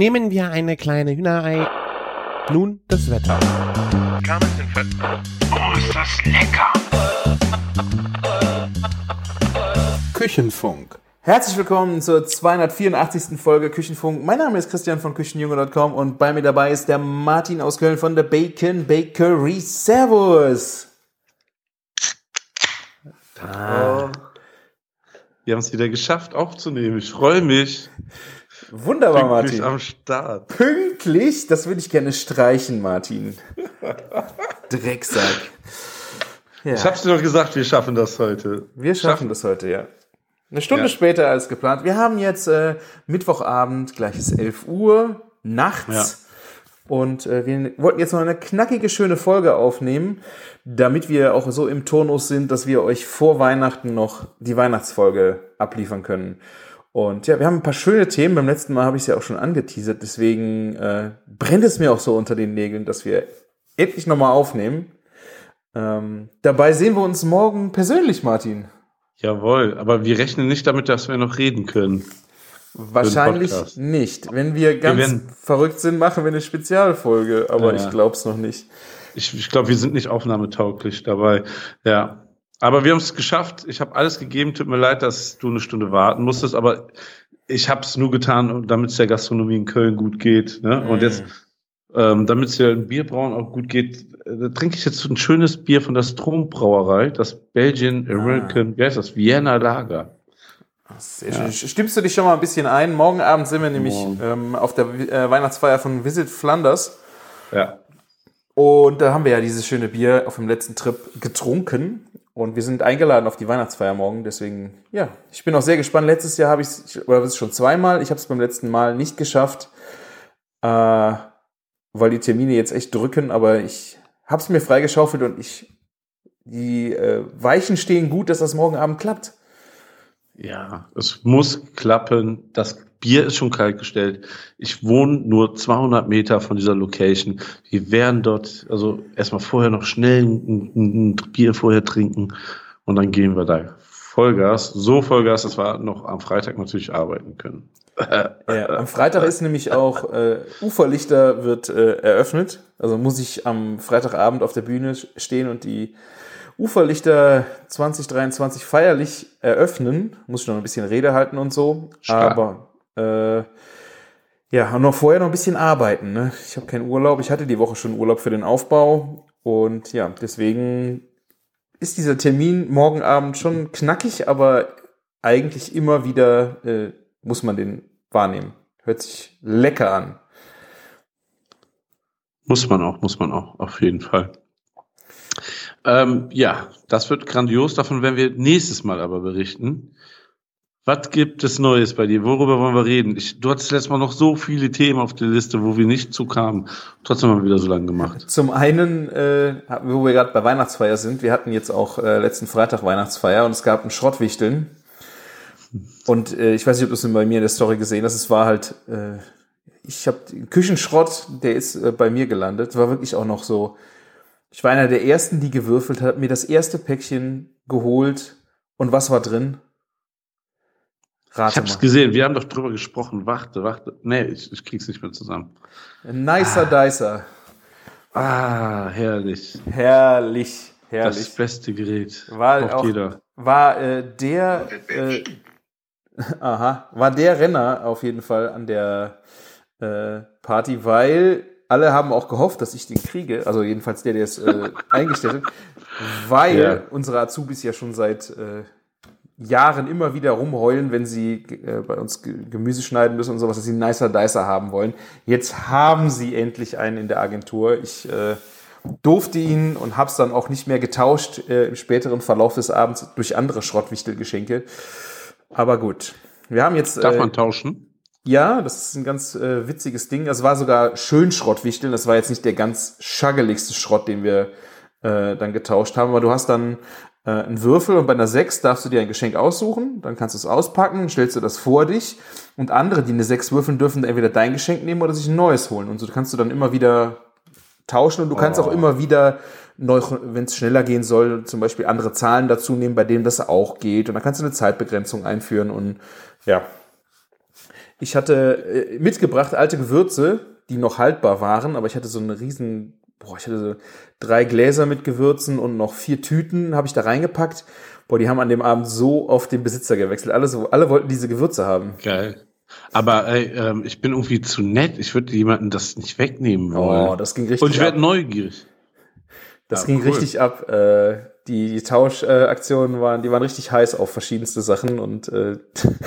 Nehmen wir eine kleine Hühnerei. Nun das Wetter. Oh, ist das lecker! Küchenfunk. Herzlich willkommen zur 284. Folge Küchenfunk. Mein Name ist Christian von Küchenjunge.com und bei mir dabei ist der Martin aus Köln von der Bacon Bakery. Servus! Ah. Wir haben es wieder geschafft aufzunehmen. Ich freue mich. Wunderbar, Pünktlich Martin. am Start. Pünktlich, das würde ich gerne streichen, Martin. Drecksack. Ja. Ich hab's dir doch gesagt, wir schaffen das heute. Wir schaffen das heute, ja. Eine Stunde Ja. später als geplant. Wir haben jetzt äh, Mittwochabend, gleiches 11 Uhr, nachts. Und äh, wir wollten jetzt noch eine knackige, schöne Folge aufnehmen, damit wir auch so im Turnus sind, dass wir euch vor Weihnachten noch die Weihnachtsfolge abliefern können. Und ja, wir haben ein paar schöne Themen. Beim letzten Mal habe ich es ja auch schon angeteasert. Deswegen äh, brennt es mir auch so unter den Nägeln, dass wir endlich nochmal aufnehmen. Ähm, dabei sehen wir uns morgen persönlich, Martin. Jawohl, aber wir rechnen nicht damit, dass wir noch reden können. Wahrscheinlich nicht. Wenn wir ganz werden- verrückt sind, machen wir eine Spezialfolge, aber Ja. ich glaub's noch nicht. Ich, ich glaube, wir sind nicht aufnahmetauglich dabei. Ja. Aber wir haben es geschafft. Ich habe alles gegeben. Tut mir leid, dass du eine Stunde warten musstest, aber ich habe es nur getan, damit es der Gastronomie in Köln gut geht. Ne? Und jetzt, ähm, damit es der Bierbrauen auch gut geht, äh, trinke ich jetzt ein schönes Bier von der Strombrauerei, das Belgian American, wie heißt das? Vienna Lager. Sehr schön. Stimmst du dich schon mal ein bisschen ein? Morgen Abend sind wir nämlich ähm, auf der äh, Weihnachtsfeier von Visit Flanders. Ja. Und da haben wir ja dieses schöne Bier auf dem letzten Trip getrunken. Und wir sind eingeladen auf die Weihnachtsfeier morgen. Deswegen, ja, ich bin auch sehr gespannt. Letztes Jahr habe ich es, oder ist schon zweimal. Ich habe es beim letzten Mal nicht geschafft, äh, weil die Termine jetzt echt drücken. Aber ich habe es mir freigeschaufelt und ich, die äh, Weichen stehen gut, dass das morgen Abend klappt. Ja, es muss klappen. Das Bier ist schon kaltgestellt. Ich wohne nur 200 Meter von dieser Location. Wir werden dort, also erstmal vorher noch schnell ein, ein, ein Bier vorher trinken und dann gehen wir da Vollgas. So Vollgas, dass wir noch am Freitag natürlich arbeiten können. Ja, am Freitag ist nämlich auch äh, Uferlichter wird äh, eröffnet. Also muss ich am Freitagabend auf der Bühne stehen und die Uferlichter 2023 feierlich eröffnen. Muss ich noch ein bisschen Rede halten und so. Stark. Aber äh, ja, und noch vorher noch ein bisschen arbeiten. Ne? Ich habe keinen Urlaub. Ich hatte die Woche schon Urlaub für den Aufbau. Und ja, deswegen ist dieser Termin morgen Abend schon knackig, aber eigentlich immer wieder äh, muss man den wahrnehmen. Hört sich lecker an. Muss man auch, muss man auch, auf jeden Fall. Ähm, ja, das wird grandios. Davon werden wir nächstes Mal aber berichten. Was gibt es Neues bei dir? Worüber wollen wir reden? Ich, du hattest letztes Mal noch so viele Themen auf der Liste, wo wir nicht zu kamen. Trotzdem haben wir wieder so lange gemacht. Zum einen, äh, wo wir gerade bei Weihnachtsfeier sind, wir hatten jetzt auch äh, letzten Freitag Weihnachtsfeier und es gab ein Schrottwichteln. Und äh, ich weiß nicht, ob du es bei mir in der Story gesehen hast. Es war halt, äh, ich habe Küchenschrott, der ist äh, bei mir gelandet. War wirklich auch noch so. Ich war einer der ersten, die gewürfelt hat, mir das erste Päckchen geholt. Und was war drin? Ich Rate hab's mal. gesehen, wir haben doch drüber gesprochen. Warte, warte. Nee, ich, ich krieg's nicht mehr zusammen. Nicer Dicer. Ah, herrlich. Herrlich, Das herrlich. beste Gerät. War Braucht auch- jeder. war äh, der äh, aha, war der Renner auf jeden Fall an der äh, Party, weil alle haben auch gehofft, dass ich den kriege, also jedenfalls der, der es äh, eingestellt hat, weil Ja. unsere Azubis ja schon seit äh, Jahren immer wieder rumheulen, wenn sie äh, bei uns Ge- Gemüse schneiden müssen und sowas, dass sie einen nicer Dicer haben wollen. Jetzt haben sie endlich einen in der Agentur. Ich äh, durfte ihn und hab's dann auch nicht mehr getauscht äh, im späteren Verlauf des Abends durch andere Schrottwichtelgeschenke. Aber gut. Wir haben jetzt Darf äh, man tauschen? Ja, das ist ein ganz äh, witziges Ding. Das war sogar schön Schrottwichteln. Das war jetzt nicht der ganz schaggeligste Schrott, den wir äh, dann getauscht haben. Aber du hast dann äh, einen Würfel und bei einer 6 darfst du dir ein Geschenk aussuchen. Dann kannst du es auspacken, stellst du das vor dich. Und andere, die eine 6 würfeln, dürfen entweder dein Geschenk nehmen oder sich ein neues holen. Und so kannst du dann immer wieder tauschen und du kannst auch immer wieder wenn es schneller gehen soll, zum Beispiel andere Zahlen dazu nehmen, bei denen das auch geht. Und dann kannst du eine Zeitbegrenzung einführen und ja, Ich hatte äh, mitgebracht alte Gewürze, die noch haltbar waren, aber ich hatte so eine riesen, boah, ich hatte so drei Gläser mit Gewürzen und noch vier Tüten habe ich da reingepackt. Boah, die haben an dem Abend so auf den Besitzer gewechselt. Alle, so, alle wollten diese Gewürze haben. Geil. Aber ey, ähm, ich bin irgendwie zu nett. Ich würde jemanden das nicht wegnehmen wollen. Oh, das ging richtig Und ich werde neugierig. Das Ja, ging cool. richtig ab. Äh, die die Tauschaktionen waren, die waren richtig heiß auf verschiedenste Sachen und äh,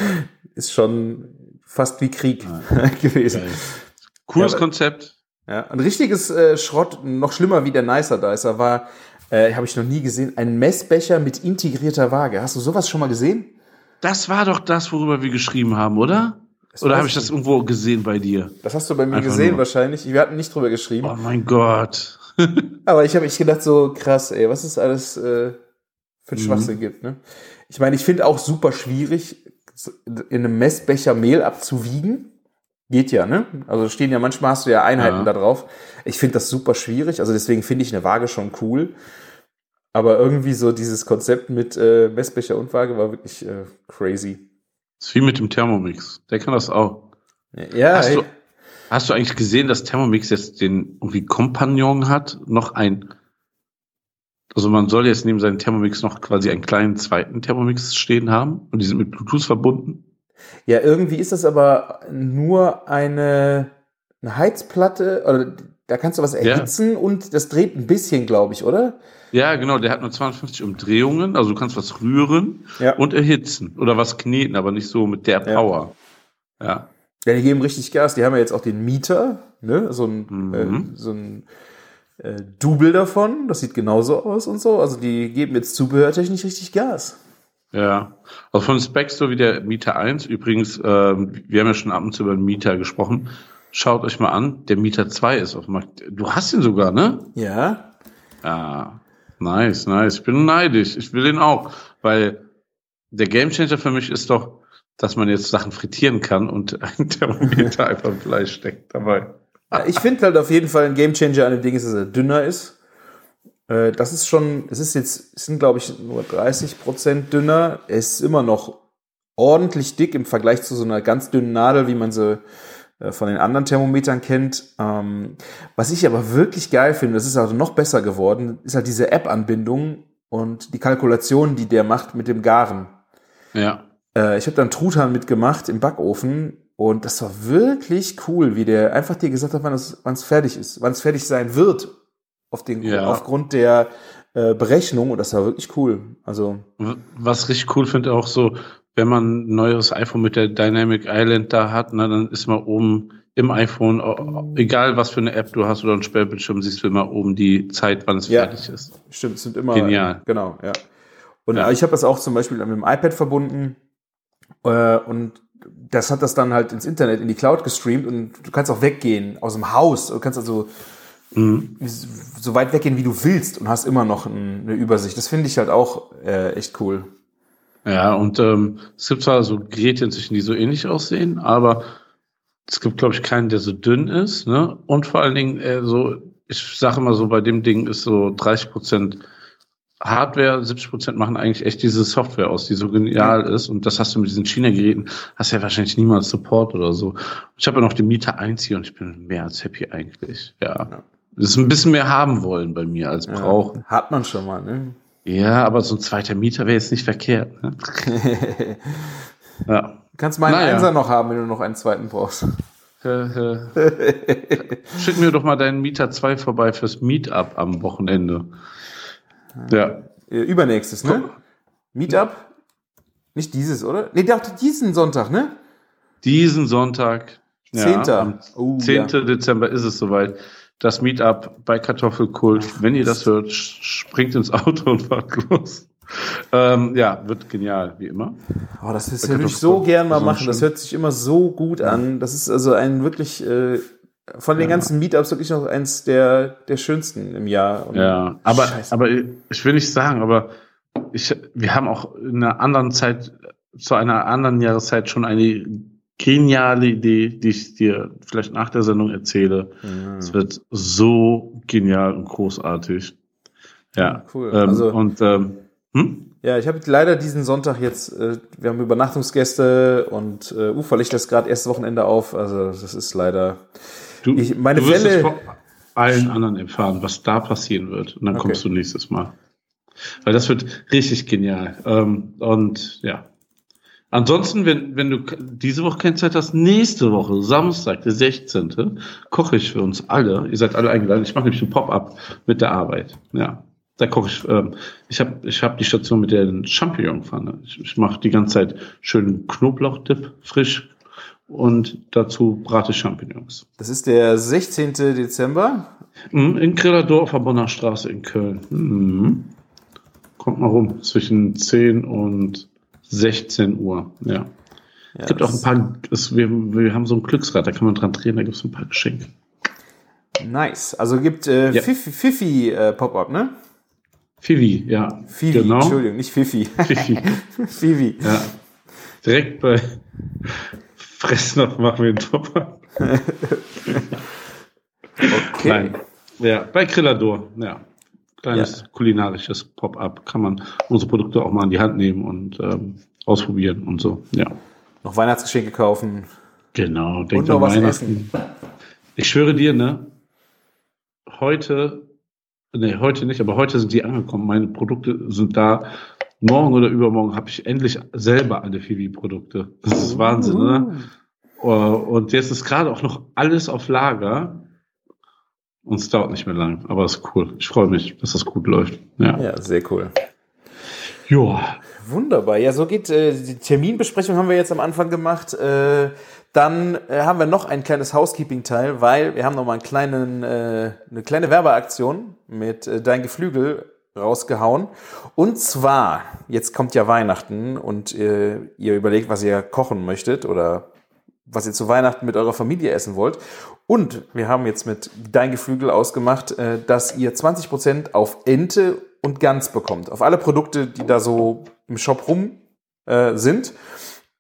ist schon fast wie Krieg gewesen. Geil. Cooles Ja, Konzept. Ja, ein richtiges äh, Schrott, noch schlimmer wie der Nicer Dicer war, äh, habe ich noch nie gesehen, ein Messbecher mit integrierter Waage. Hast du sowas schon mal gesehen? Das war doch das, worüber wir geschrieben haben, oder? Das Oder habe ich das irgendwo gesehen bei dir? Das hast du bei mir Einfach gesehen nur. wahrscheinlich. Wir hatten nicht drüber geschrieben. Oh mein Gott. Aber ich habe ich gedacht, so krass, ey, was es alles äh, für ein Mhm. Schwachsinn gibt. Ne? Ich meine, ich finde auch super schwierig, in einem Messbecher Mehl abzuwiegen. Geht ja, ne? Also stehen ja manchmal hast du ja Einheiten Ja. da drauf. Ich finde das super schwierig. Also deswegen finde ich eine Waage schon cool. Aber irgendwie so dieses Konzept mit äh, Messbecher und Waage war wirklich äh, crazy. ist wie mit dem Thermomix. Der kann das auch. Ja, Hast du, hast du eigentlich gesehen, dass Thermomix jetzt den irgendwie Kompagnon hat? Noch ein. Also man soll jetzt neben seinem Thermomix noch quasi einen kleinen zweiten Thermomix stehen haben und die sind mit Bluetooth verbunden. Ja, irgendwie ist das aber nur eine, eine Heizplatte, oder da kannst du was erhitzen und das dreht ein bisschen, glaube ich, oder? Ja, genau, der hat nur 250 Umdrehungen, also du kannst was rühren Ja. und erhitzen oder was kneten, aber nicht so mit der Ja. Power. Ja. Ja, die geben richtig Gas. Die haben ja jetzt auch den Mieter, ne? So ein, Mhm. äh, so ein äh, Double davon. Das sieht genauso aus und so. Also die geben jetzt zubehörtechnisch richtig Gas. Ja, also von Specs so wie der Mieter 1, übrigens, ähm, wir haben ja schon ab und zu über den Mieter gesprochen. Schaut euch mal an, der Mieter 2 ist auf dem Markt. Du hast ihn sogar, ne? Ja. Ja, nice, nice. Ich bin neidisch. Ich will den auch, weil der Gamechanger für mich ist doch, dass man jetzt Sachen frittieren kann und ein Thermometer einfach im Fleisch steckt dabei. Ja, Ich finde halt auf jeden Fall ein Gamechanger an dem Ding ist, dass er dünner ist. Äh, Das ist schon, es ist jetzt, es sind glaube ich nur 30 Prozent dünner. Er ist immer noch ordentlich dick im Vergleich zu so einer ganz dünnen Nadel, wie man sie äh, von den anderen Thermometern kennt. Ähm, Was ich aber wirklich geil finde, das ist also noch besser geworden, ist halt diese App-Anbindung und die Kalkulation, die der macht mit dem Garen. Ja, Äh, ich habe dann Truthahn mitgemacht im Backofen und das war wirklich cool, wie der einfach dir gesagt hat, wann es wann es fertig ist, wann es fertig sein wird auf den, Ja. aufgrund der äh, Berechnung und das war wirklich cool. Also was richtig cool finde auch so, wenn man ein neues iPhone mit der Dynamic Island da hat, ne, dann ist mal oben im iPhone, egal was für eine App du hast oder einen Sperrbildschirm, siehst du immer oben die Zeit, wann es Ja. fertig ist. stimmt, es sind immer Genial. Genau, ja. Und Ja. ich habe das auch zum Beispiel mit dem iPad verbunden äh, und das hat das dann halt ins Internet, in die Cloud gestreamt und du kannst auch weggehen aus dem Haus. Du kannst also Mhm. so weit weggehen, wie du willst und hast immer noch ein, eine Übersicht. Das finde ich halt auch äh, echt cool. Ja, und ähm, es gibt zwar so Geräte inzwischen, die so ähnlich aussehen, aber es gibt, glaube ich, keinen, der so dünn ist. Ne? Und vor allen Dingen, äh, so, ich sage immer so, bei dem Ding ist so 30 Prozent Hardware, 70 Prozent machen eigentlich echt diese Software aus, die so genial ist. Und das hast du mit diesen China-Geräten, hast ja wahrscheinlich niemals Support oder so. Ich habe ja noch den Mieter 1 hier und ich bin mehr als happy eigentlich. Ja. Ja. Das ist ein bisschen mehr haben wollen bei mir als brauchen. Ja, hat man schon mal, ne? Ja, aber so ein zweiter Mieter wäre jetzt nicht verkehrt. Ne? ja. Du kannst meinen Naja. Einser noch haben, wenn du noch einen zweiten brauchst. Schick mir doch mal deinen Mieter 2 vorbei fürs Meetup am Wochenende. Ja. Äh, Übernächstes, ne? Meetup? Nicht dieses, oder? Nee, doch diesen Sonntag, ne? Diesen Sonntag, ja, Zehnter. am Oh, 10. ja. Dezember ist es soweit. Das Meetup bei Kartoffelkult. Wenn ihr das hört, springt ins Auto und fahrt los. Ähm, ja, wird genial, wie immer. Oh, das, das Da würde ich so gern mal machen. Das hört sich immer so gut an. Das ist also ein wirklich äh, von den Ja. ganzen Meetups wirklich noch eins der, der schönsten im Jahr. Und Ja, aber, Scheiße. aber ich will nicht sagen, aber ich, wir haben auch in einer anderen Zeit, zu einer anderen Jahreszeit schon eine geniale Idee, die ich dir vielleicht nach der Sendung erzähle. Mhm. Es wird so genial und großartig. Ja. Cool. Ähm, Also- und ähm, hm? Ja, ich habe leider diesen Sonntag jetzt, äh, wir haben Übernachtungsgäste und äh, Ufer liegt das gerade erste Wochenende auf. Also das ist leider. Du, Ich- meine du wirst Fälle- es vor allen anderen erfahren, was da passieren wird. Und dann Okay. kommst du nächstes Mal. Weil das wird richtig genial. Ähm, und ja. Ansonsten, wenn, wenn du diese Woche keine Zeit hast, nächste Woche, Samstag, der 16., koche ich für uns alle. Ihr seid alle eingeladen. Ich mache nämlich ein Pop-up mit der Arbeit. Ja. Da koche ich, ähm, ich habe ich hab die Station mit der Champignon-Pfanne. Ich, ich mache die ganze Zeit schönen Knoblauchdip, frisch. Und dazu brate Champignons. Das ist der 16. Dezember. Mhm, In der Bonner Straße in Köln. Mhm. Kommt mal rum, zwischen 10 und 16 Uhr. Ja. Ja, Es gibt auch ein paar, es, wir, wir haben so ein Glücksrad, da kann man dran drehen, da gibt es ein paar Geschenke. Nice. Also gibt äh, Ja. Fifi, Fifi äh, Pop-up, ne? Fivi, ja. Fifi, Genau. Entschuldigung, nicht Fifi. Fifi. Fifi. Ja. Direkt bei Fressnapf machen wir einen Top. Okay. Nein. Ja, bei Grillador, ja. Kleines kulinarisches Pop-up. Kann man unsere Produkte auch mal in die Hand nehmen und ähm, ausprobieren und so. Ja. Noch Weihnachtsgeschenke kaufen. Genau, denkt noch an was Weihnachten. Ich schwöre dir, ne? Heute, ne, heute nicht, aber heute sind die angekommen. Meine Produkte sind da. Morgen oder übermorgen habe ich endlich selber alle Fivi-Produkte. Das ist Wahnsinn, ne? Und jetzt ist gerade auch noch alles auf Lager. Und es dauert nicht mehr lang, aber es ist cool. Ich freue mich, dass das gut läuft. Ja. Ja, sehr cool. Ja. Wunderbar. Ja, so geht äh, die Terminbesprechung haben wir jetzt am Anfang gemacht. Äh, dann äh, haben wir noch ein kleines Housekeeping-Teil, weil wir haben noch mal einen kleinen, äh, eine kleine Werbeaktion mit äh, Dein Geflügel rausgehauen. Und zwar, jetzt kommt ja Weihnachten und äh, ihr überlegt, was ihr kochen möchtet oder was ihr zu Weihnachten mit eurer Familie essen wollt. Und wir haben jetzt mit Dein Geflügel ausgemacht, äh, dass ihr 20% auf Ente und Gans bekommt. Auf alle Produkte, die da so im Shop rum äh, sind.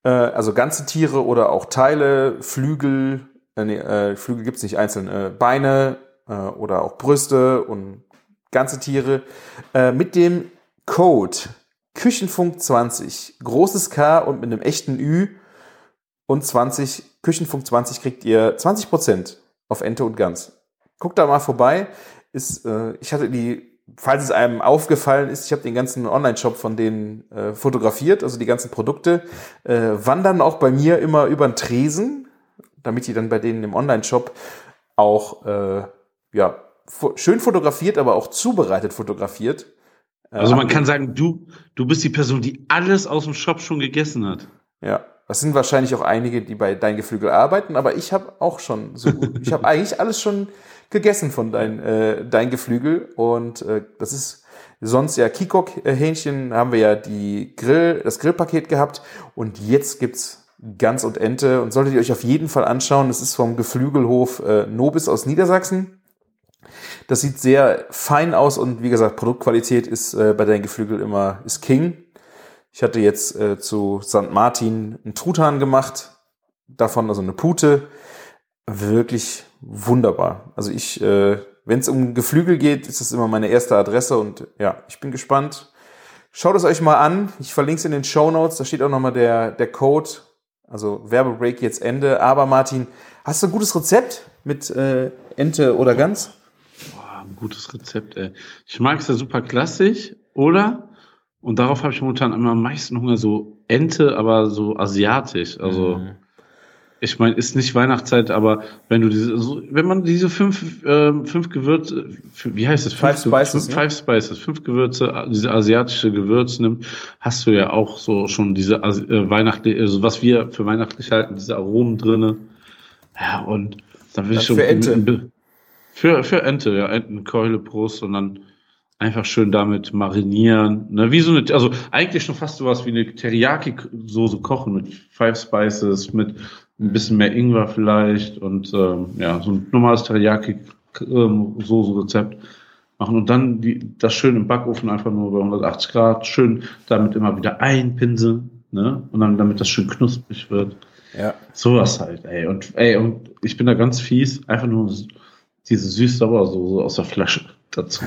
Äh, also ganze Tiere oder auch Teile, Flügel, äh, nee, äh, Flügel gibt's nicht einzeln, Beine oder auch Brüste und ganze Tiere. Äh, mit dem Code Küchenfunk 20, großes K und mit einem echten Ü und 20, Küchenfunk 20 kriegt ihr 20% auf Ente und Gans. Guckt da mal vorbei. Ist, äh, ich hatte die, falls es einem aufgefallen ist, ich habe den ganzen Online-Shop von denen äh, fotografiert, also die ganzen Produkte, äh, wandern auch bei mir immer über den Tresen, damit die dann bei denen im Online-Shop auch äh, ja, schön fotografiert, aber auch zubereitet fotografiert. Äh, Also man kann sagen, du, du bist die Person, die alles aus dem Shop schon gegessen hat. Ja, das sind wahrscheinlich auch einige, die bei Dein Geflügel arbeiten, aber ich habe auch schon so gut. Ich habe eigentlich alles schon gegessen von Dein, äh, Dein Geflügel und äh, das ist sonst ja Kikok-Hähnchen, haben wir ja die Grill, das Grillpaket gehabt und jetzt gibt's Gans und Ente und solltet ihr euch auf jeden Fall anschauen. Es ist vom Geflügelhof äh, Nobis aus Niedersachsen. Das sieht sehr fein aus und wie gesagt, Produktqualität ist äh, bei Dein Geflügel immer ist King. Ich hatte jetzt äh, zu St. Martin einen Truthahn gemacht, davon also eine Pute. Wirklich wunderbar. Also ich, äh, wenn es um Geflügel geht, ist das immer meine erste Adresse und ja, ich bin gespannt. Schaut es euch mal an. Ich verlinke es in den Show Notes. Da steht auch nochmal der, der Code. Also Werbebreak jetzt Ende. Aber Martin, hast du ein gutes Rezept mit äh, Ente oder Gans? Ein gutes Rezept, ey. Ich mag es ja super klassisch, oder? Und darauf habe ich momentan immer am meisten Hunger, so Ente, aber so asiatisch. Also, Mhm. ich meine, ist nicht Weihnachtszeit, aber wenn du diese, so, wenn man diese fünf, ähm, fünf Gewürze, wie heißt es? Five Fünf, Spices, ne? Five Spices, fünf Gewürze, diese asiatische Gewürze nimmt, hast du ja auch so schon diese äh, weihnachtliche, also was wir für weihnachtlich halten, diese Aromen drinne. Ja, und dann will ich schon für Ente. Für, für Ente, ja, Entenkeule, Brust und dann einfach schön damit marinieren. Ne, wie so eine, also eigentlich schon fast sowas wie eine Teriyaki-Soße kochen mit Five Spices, mit ein bisschen mehr Ingwer vielleicht und ähm, ja, so ein normales Teriyaki-Soße-Rezept machen und dann die, das schön im Backofen einfach nur bei 180 Grad, schön damit immer wieder einpinseln, ne, und dann damit das schön knusprig wird. Ja. Sowas halt, ey. Und ey, und ich bin da ganz fies, einfach nur diese süß-sauer Soße aus der Flasche. dazu.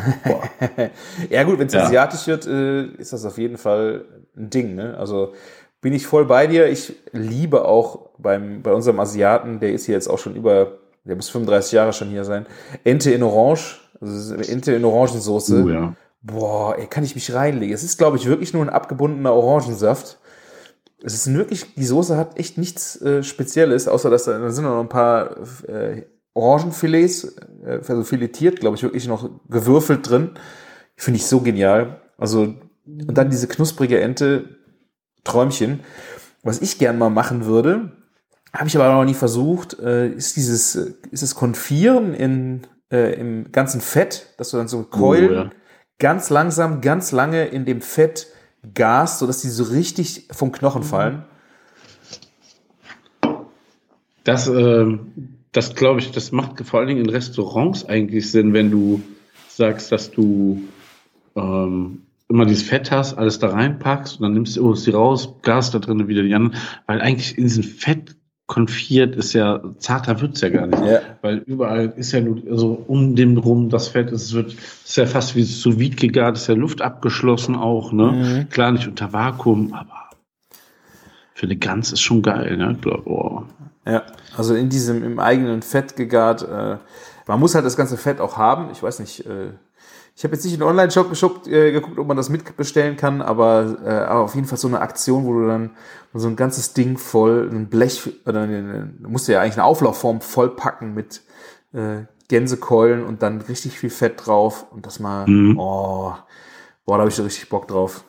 ja gut, wenn es Ja. asiatisch wird, äh, ist das auf jeden Fall ein Ding. Ne? Also bin ich voll bei dir. Ich liebe auch beim, bei unserem Asiaten, der ist hier jetzt auch schon über, der muss 35 Jahre schon hier sein, Ente in Orange, also Ente in Orangensoße. Oh, ja. Boah, ey, kann ich mich reinlegen. Es ist, glaube ich, wirklich nur ein abgebundener Orangensaft. Es ist wirklich, die Soße hat echt nichts äh, Spezielles, außer dass da, da sind noch ein paar äh, Orangenfilets, äh, also filetiert, glaube ich, wirklich noch gewürfelt drin. Finde ich so genial. Also, und dann diese knusprige Ente, Träumchen. Was ich gern mal machen würde, habe ich aber noch nie versucht, äh, ist dieses, äh, ist das Konfieren in, äh, im ganzen Fett, dass du dann so Keulen Oh, ja. ganz langsam, ganz lange in dem Fett gast, sodass die so richtig vom Knochen fallen. Das, ähm, das glaube ich, das macht vor allen Dingen in Restaurants eigentlich Sinn, wenn du sagst, dass du ähm, immer dieses Fett hast, alles da reinpackst und dann nimmst du sie raus, Gas da drin wieder die anderen, weil eigentlich in diesem Fett konfiert ist ja, zarter wird's ja gar nicht. Ja. Weil überall ist ja nur, also um dem rum das Fett, es wird, ist ja fast wie sous gegart, ist ja Luft abgeschlossen auch, ne? Klar nicht unter Vakuum, aber für eine Gans ist schon geil, ne? Oh. Ja, also in diesem im eigenen Fett gegart. Äh, man muss halt das ganze Fett auch haben. Ich weiß nicht, äh, ich habe jetzt nicht in den Online-Shop äh, geguckt, ob man das mitbestellen kann, aber, äh, aber auf jeden Fall so eine Aktion, wo du dann so ein ganzes Ding voll, ein Blech, oder eine, du musst ja eigentlich eine Auflaufform vollpacken mit äh, Gänsekeulen und dann richtig viel Fett drauf und das mal, Mhm. oh, boah, da habe ich so richtig Bock drauf.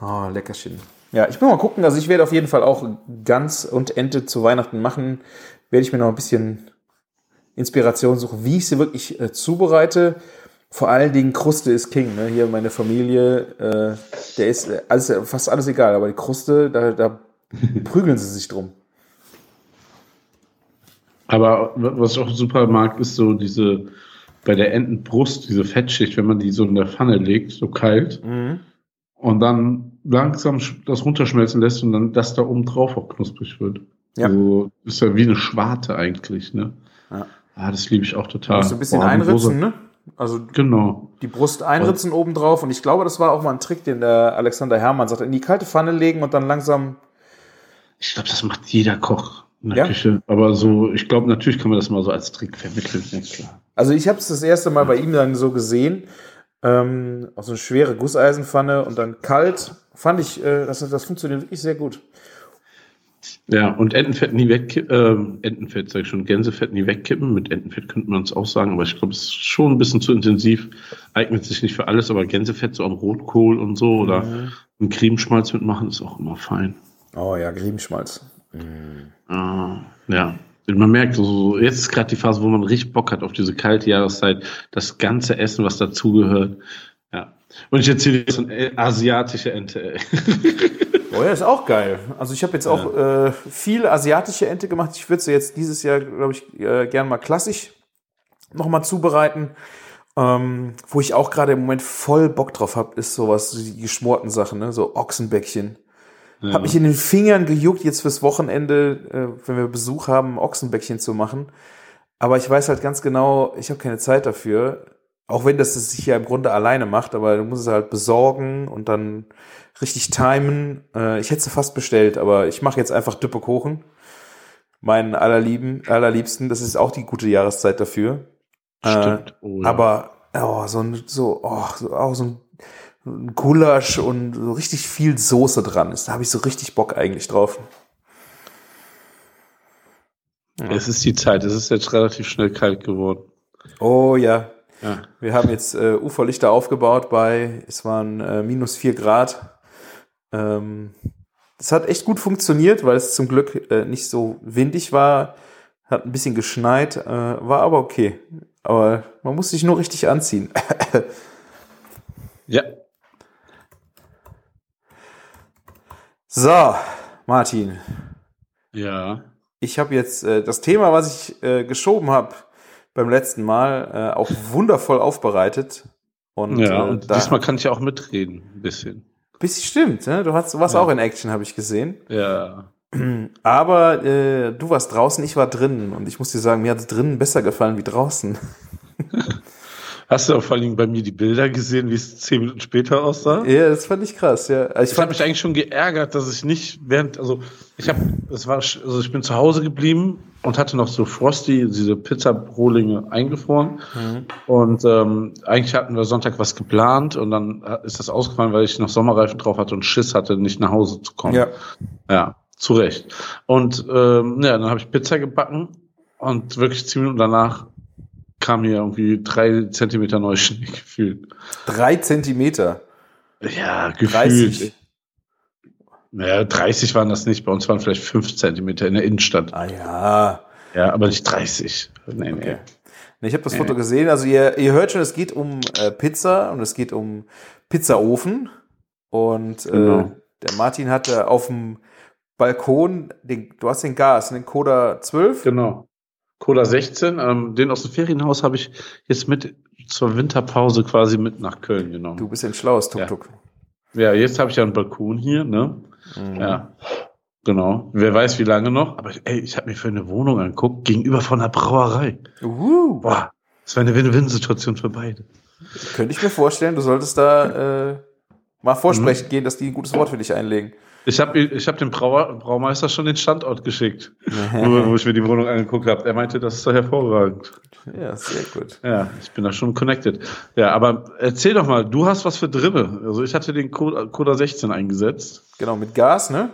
Oh, Leckerchen. Ja, ich will mal gucken. Also ich werde auf jeden Fall auch Gans und Ente zu Weihnachten machen. Werde ich mir noch ein bisschen Inspiration suchen, wie ich sie wirklich äh, zubereite. Vor allen Dingen Kruste ist King. Ne? Hier meine Familie, äh, der ist äh, alles, fast alles egal, aber die Kruste, da, da prügeln sie sich drum. Aber was ich auch super mag, ist so diese, bei der Entenbrust, diese Fettschicht, wenn man die so in der Pfanne legt, so kalt, und dann langsam das runterschmelzen lässt und dann das da oben drauf auch knusprig wird. Ja. Also ist ja wie eine Schwarte eigentlich, ne? Ja. Ah, das liebe ich auch total. Musst du ein bisschen Boah, einritzen, ne? Also Genau. die Brust einritzen oben drauf. Und ich glaube, das war auch mal ein Trick, den der Alexander Herrmann sagte. In die kalte Pfanne legen und dann langsam. Ich glaube, das macht jeder Koch in der Ja? Küche. Aber so, ich glaube, natürlich kann man das mal so als Trick vermitteln, ja. Also ich habe es das erste Mal bei ihm dann so gesehen. Ähm, so eine schwere Gusseisenpfanne und dann kalt. Fand ich, äh, das, das funktioniert wirklich sehr gut. Ja, und Entenfett nie wegkippen, ähm, Entenfett sag ich schon, Gänsefett nie wegkippen. Mit Entenfett könnte man es auch sagen, aber ich glaube, es ist schon ein bisschen zu intensiv. Eignet sich nicht für alles, aber Gänsefett so am Rotkohl und so oder einen Cremeschmalz mitmachen ist auch immer fein. Oh ja, Griebenschmalz. Ah, ja. Man merkt, so, jetzt ist gerade die Phase, wo man richtig Bock hat auf diese kalte Jahreszeit, das ganze Essen, was dazugehört. Ja. Und ich erzähle so eine asiatische Ente, ey. Oh ja, ist auch geil. Also ich habe jetzt auch äh, viel asiatische Ente gemacht. Ich würde sie jetzt dieses Jahr, glaube ich, äh, gerne mal klassisch nochmal zubereiten. Ähm, wo ich auch gerade im Moment voll Bock drauf habe, ist sowas, die geschmorten Sachen, ne? so Ochsenbäckchen. Hab mich in den Fingern gejuckt, jetzt fürs Wochenende, äh, wenn wir Besuch haben, Ochsenbäckchen zu machen. Aber ich weiß halt ganz genau, ich habe keine Zeit dafür. Auch wenn das es sich ja im Grunde alleine macht, aber du musst es halt besorgen und dann richtig timen. Äh, ich hätte sie fast bestellt, aber ich mache jetzt einfach Düppekuchen. Meinen allerlieben, allerliebsten. Das ist auch die gute Jahreszeit dafür. Stimmt. Äh, ja. Aber oh, so ein, so, oh, so, auch so ein Gulasch und so richtig viel Soße dran ist. Da habe ich so richtig Bock eigentlich drauf. Es ist die Zeit, es ist jetzt relativ schnell kalt geworden. Oh ja. Ja. Wir haben jetzt äh, Uferlichter aufgebaut bei, es waren äh, minus vier Grad. Ähm, das hat echt gut funktioniert, weil es zum Glück äh, nicht so windig war. Hat ein bisschen geschneit, äh, war aber okay. Aber man muss sich nur richtig anziehen. Ja. So, Martin. Ja. Ich habe jetzt äh, das Thema, was ich äh, geschoben habe beim letzten Mal, äh, auch wundervoll aufbereitet. Und, Ja, äh, und diesmal kann ich ja auch mitreden, ein bisschen. Bisschen stimmt, ne? Du, hast, du warst Ja. auch in Action, habe ich gesehen. Ja. Aber äh, du warst draußen, ich war drinnen und ich muss dir sagen, mir hat es drinnen besser gefallen wie draußen. Hast du auch vor allem bei mir die Bilder gesehen, wie es zehn Minuten später aussah? Ja, das fand ich krass, ja. Also ich, ich habe mich eigentlich schon geärgert, dass ich nicht während, also ich habe, es war, also ich bin zu Hause geblieben und hatte noch so Frosty, diese Pizza-Rohlinge eingefroren. Mhm. Und ähm, eigentlich hatten wir Sonntag was geplant und dann ist das ausgefallen, weil ich noch Sommerreifen drauf hatte und Schiss hatte, nicht nach Hause zu kommen. Ja. Ja, zu Recht. Und ähm, ja, dann habe ich Pizza gebacken und wirklich zehn Minuten danach kam hier irgendwie drei Zentimeter neues Schnee gefühlt. Drei Zentimeter? Ja, gefühlt. 30. Naja, 30 waren das nicht. Bei uns waren vielleicht fünf Zentimeter in der Innenstadt. Ah ja. Ja, aber nicht 30. Nee, okay. nee. Ich habe das nee. Foto gesehen. Also ihr, ihr hört schon, es geht um äh, Pizza und es geht um Pizzaofen. Und äh, genau. äh, der Martin hatte auf dem Balkon, den, du hast den Gas, den Coda 12. Genau. Cola 16. Ähm, den aus dem Ferienhaus habe ich jetzt mit zur Winterpause quasi mit nach Köln genommen. Du bist ein schlaues Tuk-Tuk. Ja. ja. jetzt habe ich ja einen Balkon hier, ne? Mhm. Ja. Genau. Wer weiß, wie lange noch. Aber ey, ich habe mir für eine Wohnung angeguckt, gegenüber von einer Brauerei. Uh. Boah, das war eine Win-Win-Situation für beide. Könnte ich mir vorstellen, du solltest da äh, mal vorsprechen mhm. gehen, dass die ein gutes Wort für dich einlegen. Ich habe ich hab dem Brauer, Braumeister schon den Standort geschickt, wo, wo, ich mir die Wohnung angeguckt habe. Er meinte, das ist doch hervorragend. Ja, sehr gut. Ja, ich bin da schon connected. Ja, aber erzähl doch mal, du hast was für drinne. Also ich hatte den Coda 16 eingesetzt. Genau, mit Gas, ne?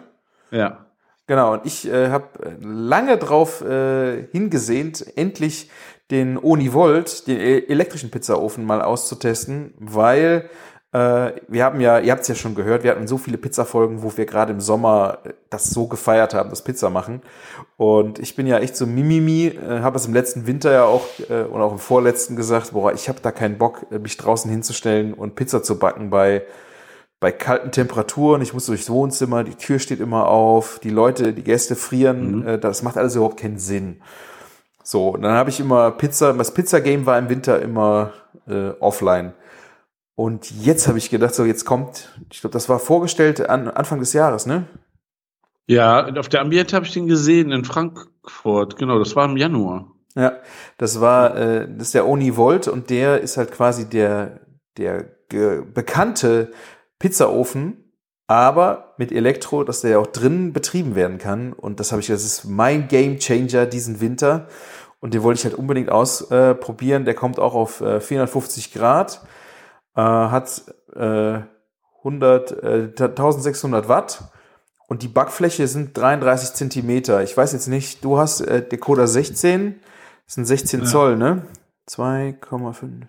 Ja. Genau, und ich äh, habe lange drauf äh, hingesehnt, endlich den Oni-Volt, den e-, elektrischen Pizzaofen mal auszutesten, weil äh, wir haben ja, ihr habt es ja schon gehört, wir hatten so viele Pizza-Folgen, wo wir gerade im Sommer äh, das so gefeiert haben, das Pizza machen. Und ich bin ja echt so Mimimi, äh, habe es im letzten Winter ja auch äh, und auch im vorletzten gesagt, boah, ich habe da keinen Bock, äh, mich draußen hinzustellen und Pizza zu backen bei bei kalten Temperaturen, ich muss durchs Wohnzimmer, die Tür steht immer auf, die Leute, die Gäste frieren, mhm. äh, das macht alles überhaupt keinen Sinn. So, und dann habe ich immer Pizza, das Pizza-Game war im Winter immer äh, offline. Und jetzt habe ich gedacht, so jetzt kommt, ich glaube, das war vorgestellt an Anfang des Jahres, ne? Ja, auf der Ambiente habe ich den gesehen in Frankfurt, genau, das war im Januar. Ja, das war, äh, das ist der Oni Volt und der ist halt quasi der, der bekannte Pizzaofen, aber mit Elektro, dass der auch drinnen betrieben werden kann. Und das habe ich, das ist mein Game Changer diesen Winter. Und den wollte ich halt unbedingt ausprobieren. der kommt auch auf äh, 450 Grad äh, hat äh, 100, äh, 1600 Watt und die Backfläche sind 33 Zentimeter. Ich weiß jetzt nicht, du hast äh, Decoder 16, das sind 16 ja. Zoll, ne? 2,5.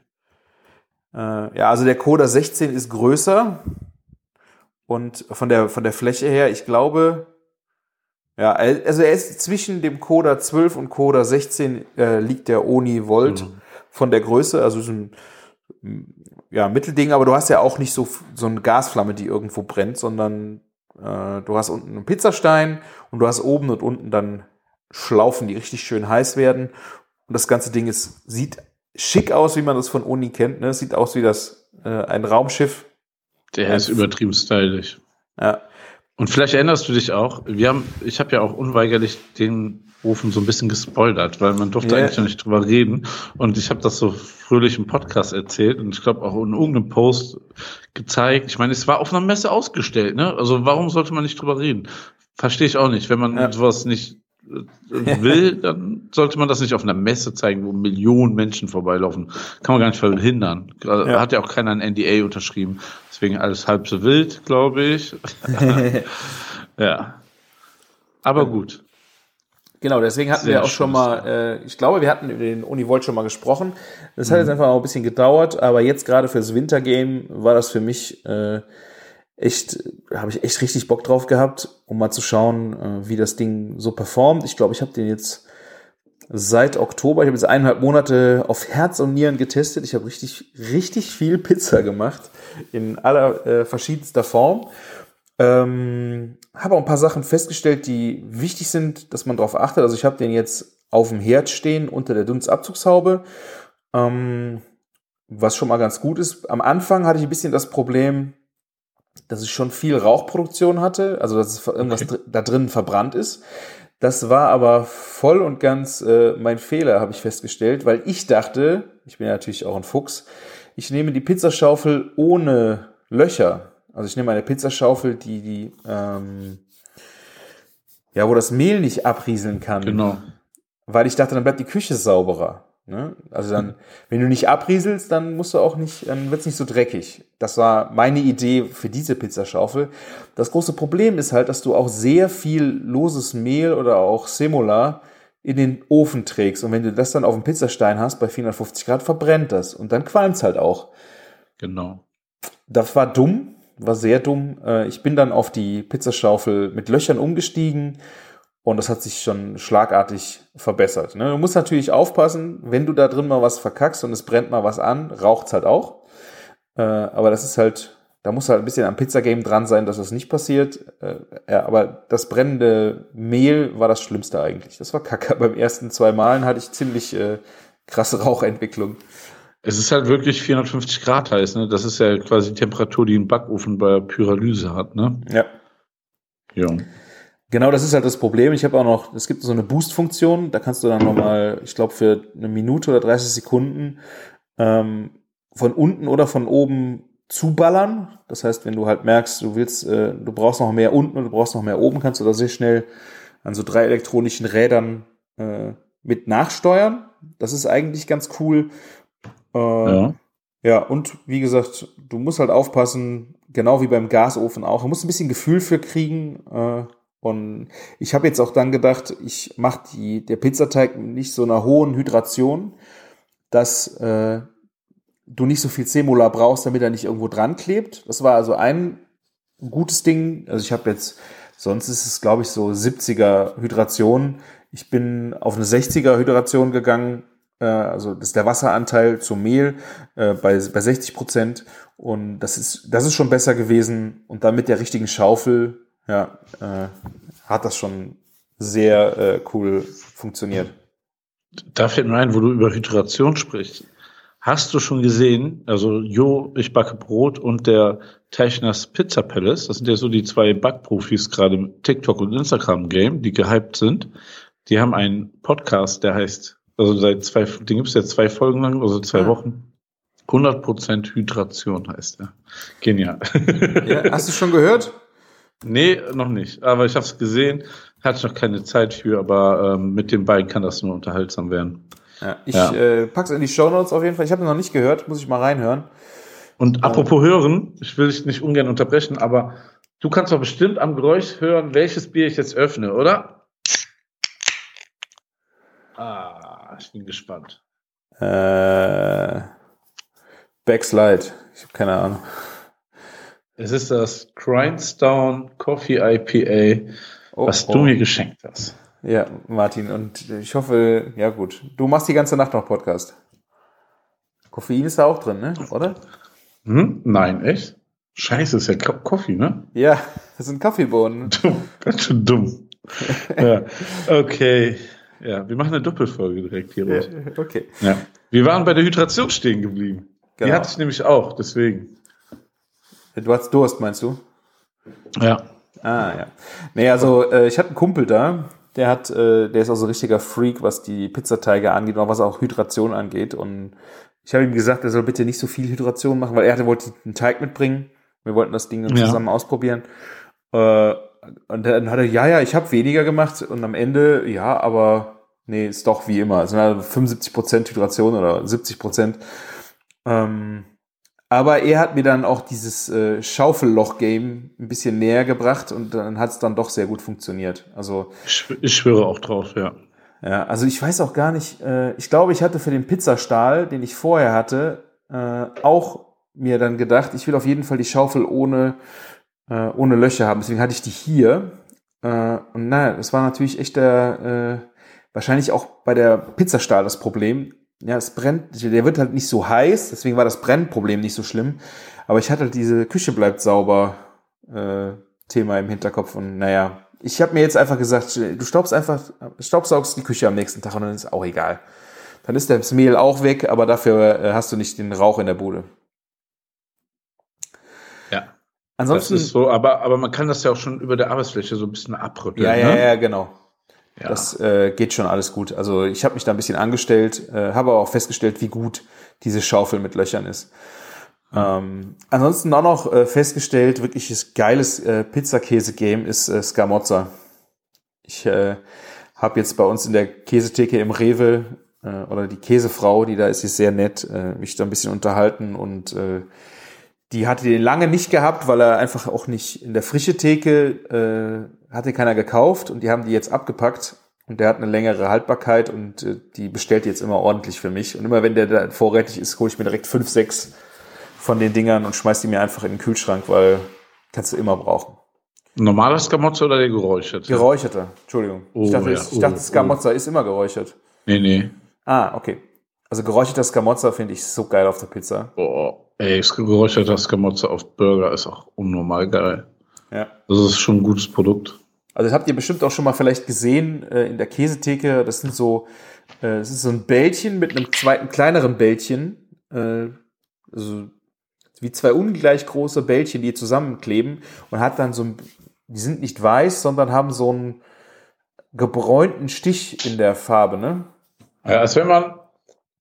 Äh, ja, also der Coder 16 ist größer und von der, von der Fläche her, ich glaube, ja, also er ist zwischen dem Coder 12 und Coder 16 äh, liegt der Oni Volt mhm. von der Größe, also ist ein ja, Mittelding, aber du hast ja auch nicht so, so eine Gasflamme, die irgendwo brennt, sondern äh, du hast unten einen Pizzastein und du hast oben und unten dann Schlaufen, die richtig schön heiß werden. Und das ganze Ding ist, sieht schick aus, wie man das von Uni kennt. Ne? Sieht aus wie das äh, ein Raumschiff. Der ist übertrieben stylisch. Ja. Und vielleicht erinnerst du dich auch, wir haben, ich habe ja auch unweigerlich den Ofen so ein bisschen gespoilert, weil man durfte yeah. eigentlich noch nicht drüber reden. Und ich habe das so fröhlich im Podcast erzählt und ich glaube auch in irgendeinem Post gezeigt. Ich meine, es war auf einer Messe ausgestellt, ne? Also warum sollte man nicht drüber reden? Verstehe ich auch nicht. Wenn man ja. sowas nicht will, dann sollte man das nicht auf einer Messe zeigen, wo Millionen Menschen vorbeilaufen. Kann man gar nicht verhindern. Ja. Hat ja auch keiner ein NDA unterschrieben. Deswegen alles halb so wild, glaube ich. ja. Aber gut. Genau, deswegen hatten Sehr wir auch schon mal, äh, ich glaube, wir hatten über den Univolt schon mal gesprochen. Das mhm. hat jetzt einfach auch ein bisschen gedauert, aber jetzt gerade fürs Wintergame war das für mich äh, echt, habe ich echt richtig Bock drauf gehabt, um mal zu schauen, äh, wie das Ding so performt. Ich glaube, ich habe den jetzt seit Oktober, ich habe jetzt eineinhalb Monate auf Herz und Nieren getestet. Ich habe richtig, richtig viel Pizza gemacht in aller äh, verschiedenster Form. Ähm, habe auch ein paar Sachen festgestellt, die wichtig sind, dass man darauf achtet. Also ich habe den jetzt auf dem Herd stehen unter der Dunstabzugshaube, ähm, was schon mal ganz gut ist. Am Anfang hatte ich ein bisschen das Problem, dass ich schon viel Rauchproduktion hatte, also dass es irgendwas okay. da drin verbrannt ist. Das war aber voll und ganz äh, mein Fehler, habe ich festgestellt, weil ich dachte, ich bin ja natürlich auch ein Fuchs, ich nehme die Pizzaschaufel ohne Löcher. Also ich nehme eine Pizzaschaufel, die die ähm, ja, wo das Mehl nicht abrieseln kann. Genau. Weil ich dachte, dann bleibt die Küche sauberer. Ne? Also dann, wenn du nicht abrieselst, dann musst du auch nicht, dann wird's nicht so dreckig. Das war meine Idee für diese Pizzaschaufel. Das große Problem ist halt, dass du auch sehr viel loses Mehl oder auch Semola in den Ofen trägst. Und wenn du das dann auf dem Pizzastein hast, bei 450 Grad, verbrennt das. Und dann qualmt's halt auch. Genau. Das war dumm, war sehr dumm. Äh, ich bin dann auf die Pizzaschaufel mit Löchern umgestiegen und das hat sich schon schlagartig verbessert. Ne? Du musst natürlich aufpassen, wenn du da drin mal was verkackst und es brennt mal was an, raucht's halt auch. Äh, aber das ist halt, da muss halt ein bisschen am Pizzagame dran sein, dass das nicht passiert. Äh, ja, aber das brennende Mehl war das Schlimmste eigentlich. Das war kacke. Beim ersten zwei Malen hatte ich ziemlich äh, krasse Rauchentwicklung. Es ist halt wirklich 450 Grad heiß, ne? Das ist ja quasi die Temperatur, die ein Backofen bei Pyralyse hat, ne? Ja. Ja. Genau, das ist halt das Problem. Ich habe auch noch, es gibt so eine Boost-Funktion, da kannst du dann nochmal, ich glaube, für eine Minute oder 30 Sekunden ähm, von unten oder von oben zuballern. Das heißt, wenn du halt merkst, du willst, äh, du brauchst noch mehr unten und du brauchst noch mehr oben, kannst du da sehr schnell an so drei elektronischen Rädern äh, mit nachsteuern. Das ist eigentlich ganz cool. Äh, ja. ja, und wie gesagt, du musst halt aufpassen, genau wie beim Gasofen auch. Du musst ein bisschen Gefühl für kriegen. Äh, und ich habe jetzt auch dann gedacht, ich mache die der Pizzateig nicht so einer hohen Hydration, dass äh, du nicht so viel Semula brauchst, damit er nicht irgendwo dran klebt. Das war also ein gutes Ding. Also ich habe jetzt, sonst ist es glaube ich so 70er Hydration. Ich bin auf eine 60er Hydration gegangen. Äh, also das ist der Wasseranteil zum Mehl äh, bei, bei 60 Prozent. Und das ist, das ist schon besser gewesen. Und dann mit der richtigen Schaufel ja, äh, hat das schon sehr äh, cool funktioniert. Da fällt mir ein, wo du über Hydration sprichst. Hast du schon gesehen, also Jo, ich backe Brot und der Teichners Pizza Palace, das sind ja so die zwei Backprofis gerade im TikTok und Instagram Game, die gehypt sind. Die haben einen Podcast, der heißt, also seit zwei, den gibt's jetzt zwei Folgen lang, also zwei ja. Wochen. 100% Hydration heißt er. Genial. Ja, hast du schon gehört? Nee, noch nicht. Aber ich habe es gesehen. Hatte ich noch keine Zeit für, aber ähm, mit den beiden kann das nur unterhaltsam werden. Ja, ich ja. äh, pack's in die Show Notes auf jeden Fall. Ich habe noch nicht gehört, muss ich mal reinhören. Und ähm. apropos hören, ich will dich nicht ungern unterbrechen, aber du kannst doch bestimmt am Geräusch hören, welches Bier ich jetzt öffne, oder? Ah, ich bin gespannt. Äh, Backslide. Ich habe keine Ahnung. Es ist das Grindstone Coffee IPA, oh, was oh. du mir geschenkt hast. Ja, Martin, und ich hoffe, ja gut, du machst die ganze Nacht noch Podcast. Koffein ist da auch drin, ne? Oder? Hm? Nein, echt? Scheiße, ist ja Kaffee, ne? Ja, das sind Kaffeebohnen. Dumm, ganz schön dumm. ja, okay. Ja, wir machen eine Doppelfolge direkt hier. Ja, okay. Ja. Wir waren bei der Hydration stehen geblieben. Genau. Die hatte ich nämlich auch, deswegen. Du hast Durst, meinst du? Ja. Ah, ja. Nee, also äh, ich hatte einen Kumpel da, der hat, äh, der ist auch so ein richtiger Freak, was die Pizzateige angeht und was auch Hydration angeht. Und ich habe ihm gesagt, er soll bitte nicht so viel Hydration machen, weil er hatte, wollte einen Teig mitbringen. Wir wollten das Ding ja. zusammen ausprobieren. Äh, und dann hat er, ja, ja, ich habe weniger gemacht und am Ende, ja, aber nee, ist doch wie immer. Es sind also 75% Hydration oder 70%. Ähm, aber er hat mir dann auch dieses äh, Schaufelloch-Game ein bisschen näher gebracht und dann hat es dann doch sehr gut funktioniert. Also ich, ich, schwöre auch drauf, ja. Ja, also ich weiß auch gar nicht, äh, ich glaube, ich hatte für den Pizzastahl, den ich vorher hatte, äh, auch mir dann gedacht, ich will auf jeden Fall die Schaufel ohne, äh, ohne Löcher haben. Deswegen hatte ich die hier. Äh, und naja, das war natürlich echt der, äh, wahrscheinlich auch bei der Pizzastahl das Problem ja, es brennt, der wird halt nicht so heiß, deswegen war das Brennproblem nicht so schlimm. Aber ich hatte halt diese Küche bleibt sauber äh, Thema im Hinterkopf und naja, ich habe mir jetzt einfach gesagt, du staubst einfach, staubsaugst die Küche am nächsten Tag und dann ist auch egal. Dann ist das Mehl auch weg, aber dafür äh, hast du nicht den Rauch in der Bude. Ja. Ansonsten. Das ist so, aber, aber man kann das ja auch schon über der Arbeitsfläche so ein bisschen abrütteln. ja, ja, ne? ja, genau. Ja. Das äh, geht schon alles gut. Also ich habe mich da ein bisschen angestellt, äh, habe aber auch festgestellt, wie gut diese Schaufel mit Löchern ist. Ähm, ansonsten auch noch äh, festgestellt, wirkliches geiles äh, Pizzakäse-Game ist äh, Scamozza. Ich äh, habe jetzt bei uns in der Käsetheke im Rewe äh, oder die Käsefrau, die da ist, ist sehr nett, äh, mich da ein bisschen unterhalten und äh, die hatte den lange nicht gehabt, weil er einfach auch nicht in der frische Theke äh, hatte keiner gekauft und die haben die jetzt abgepackt und der hat eine längere Haltbarkeit und äh, die bestellt jetzt immer ordentlich für mich und immer wenn der da vorrätig ist, hole ich mir direkt fünf, sechs von den Dingern und schmeiß die mir einfach in den Kühlschrank, weil kannst du immer brauchen. Normaler Skamotze oder der geräucherte? Geräucherter, Entschuldigung. Oh, ich dachte, ja. ich dachte Oh, Scamozza ist immer geräuchert. Nee, nee. Ah, okay. Also geräucherter Scamozza finde ich so geil auf der Pizza. Boah, ey, geräucherter Skamotze auf Burger ist auch unnormal geil. Ja. Das ist schon ein gutes Produkt. Also das habt ihr bestimmt auch schon mal vielleicht gesehen äh, in der Käsetheke. Das sind so, äh, das ist so ein Bällchen mit einem zweiten kleineren Bällchen. Äh, also wie zwei ungleich große Bällchen, die zusammenkleben und hat dann so ein, die sind nicht weiß, sondern haben so einen gebräunten Stich in der Farbe, ne? Ja, als wenn man,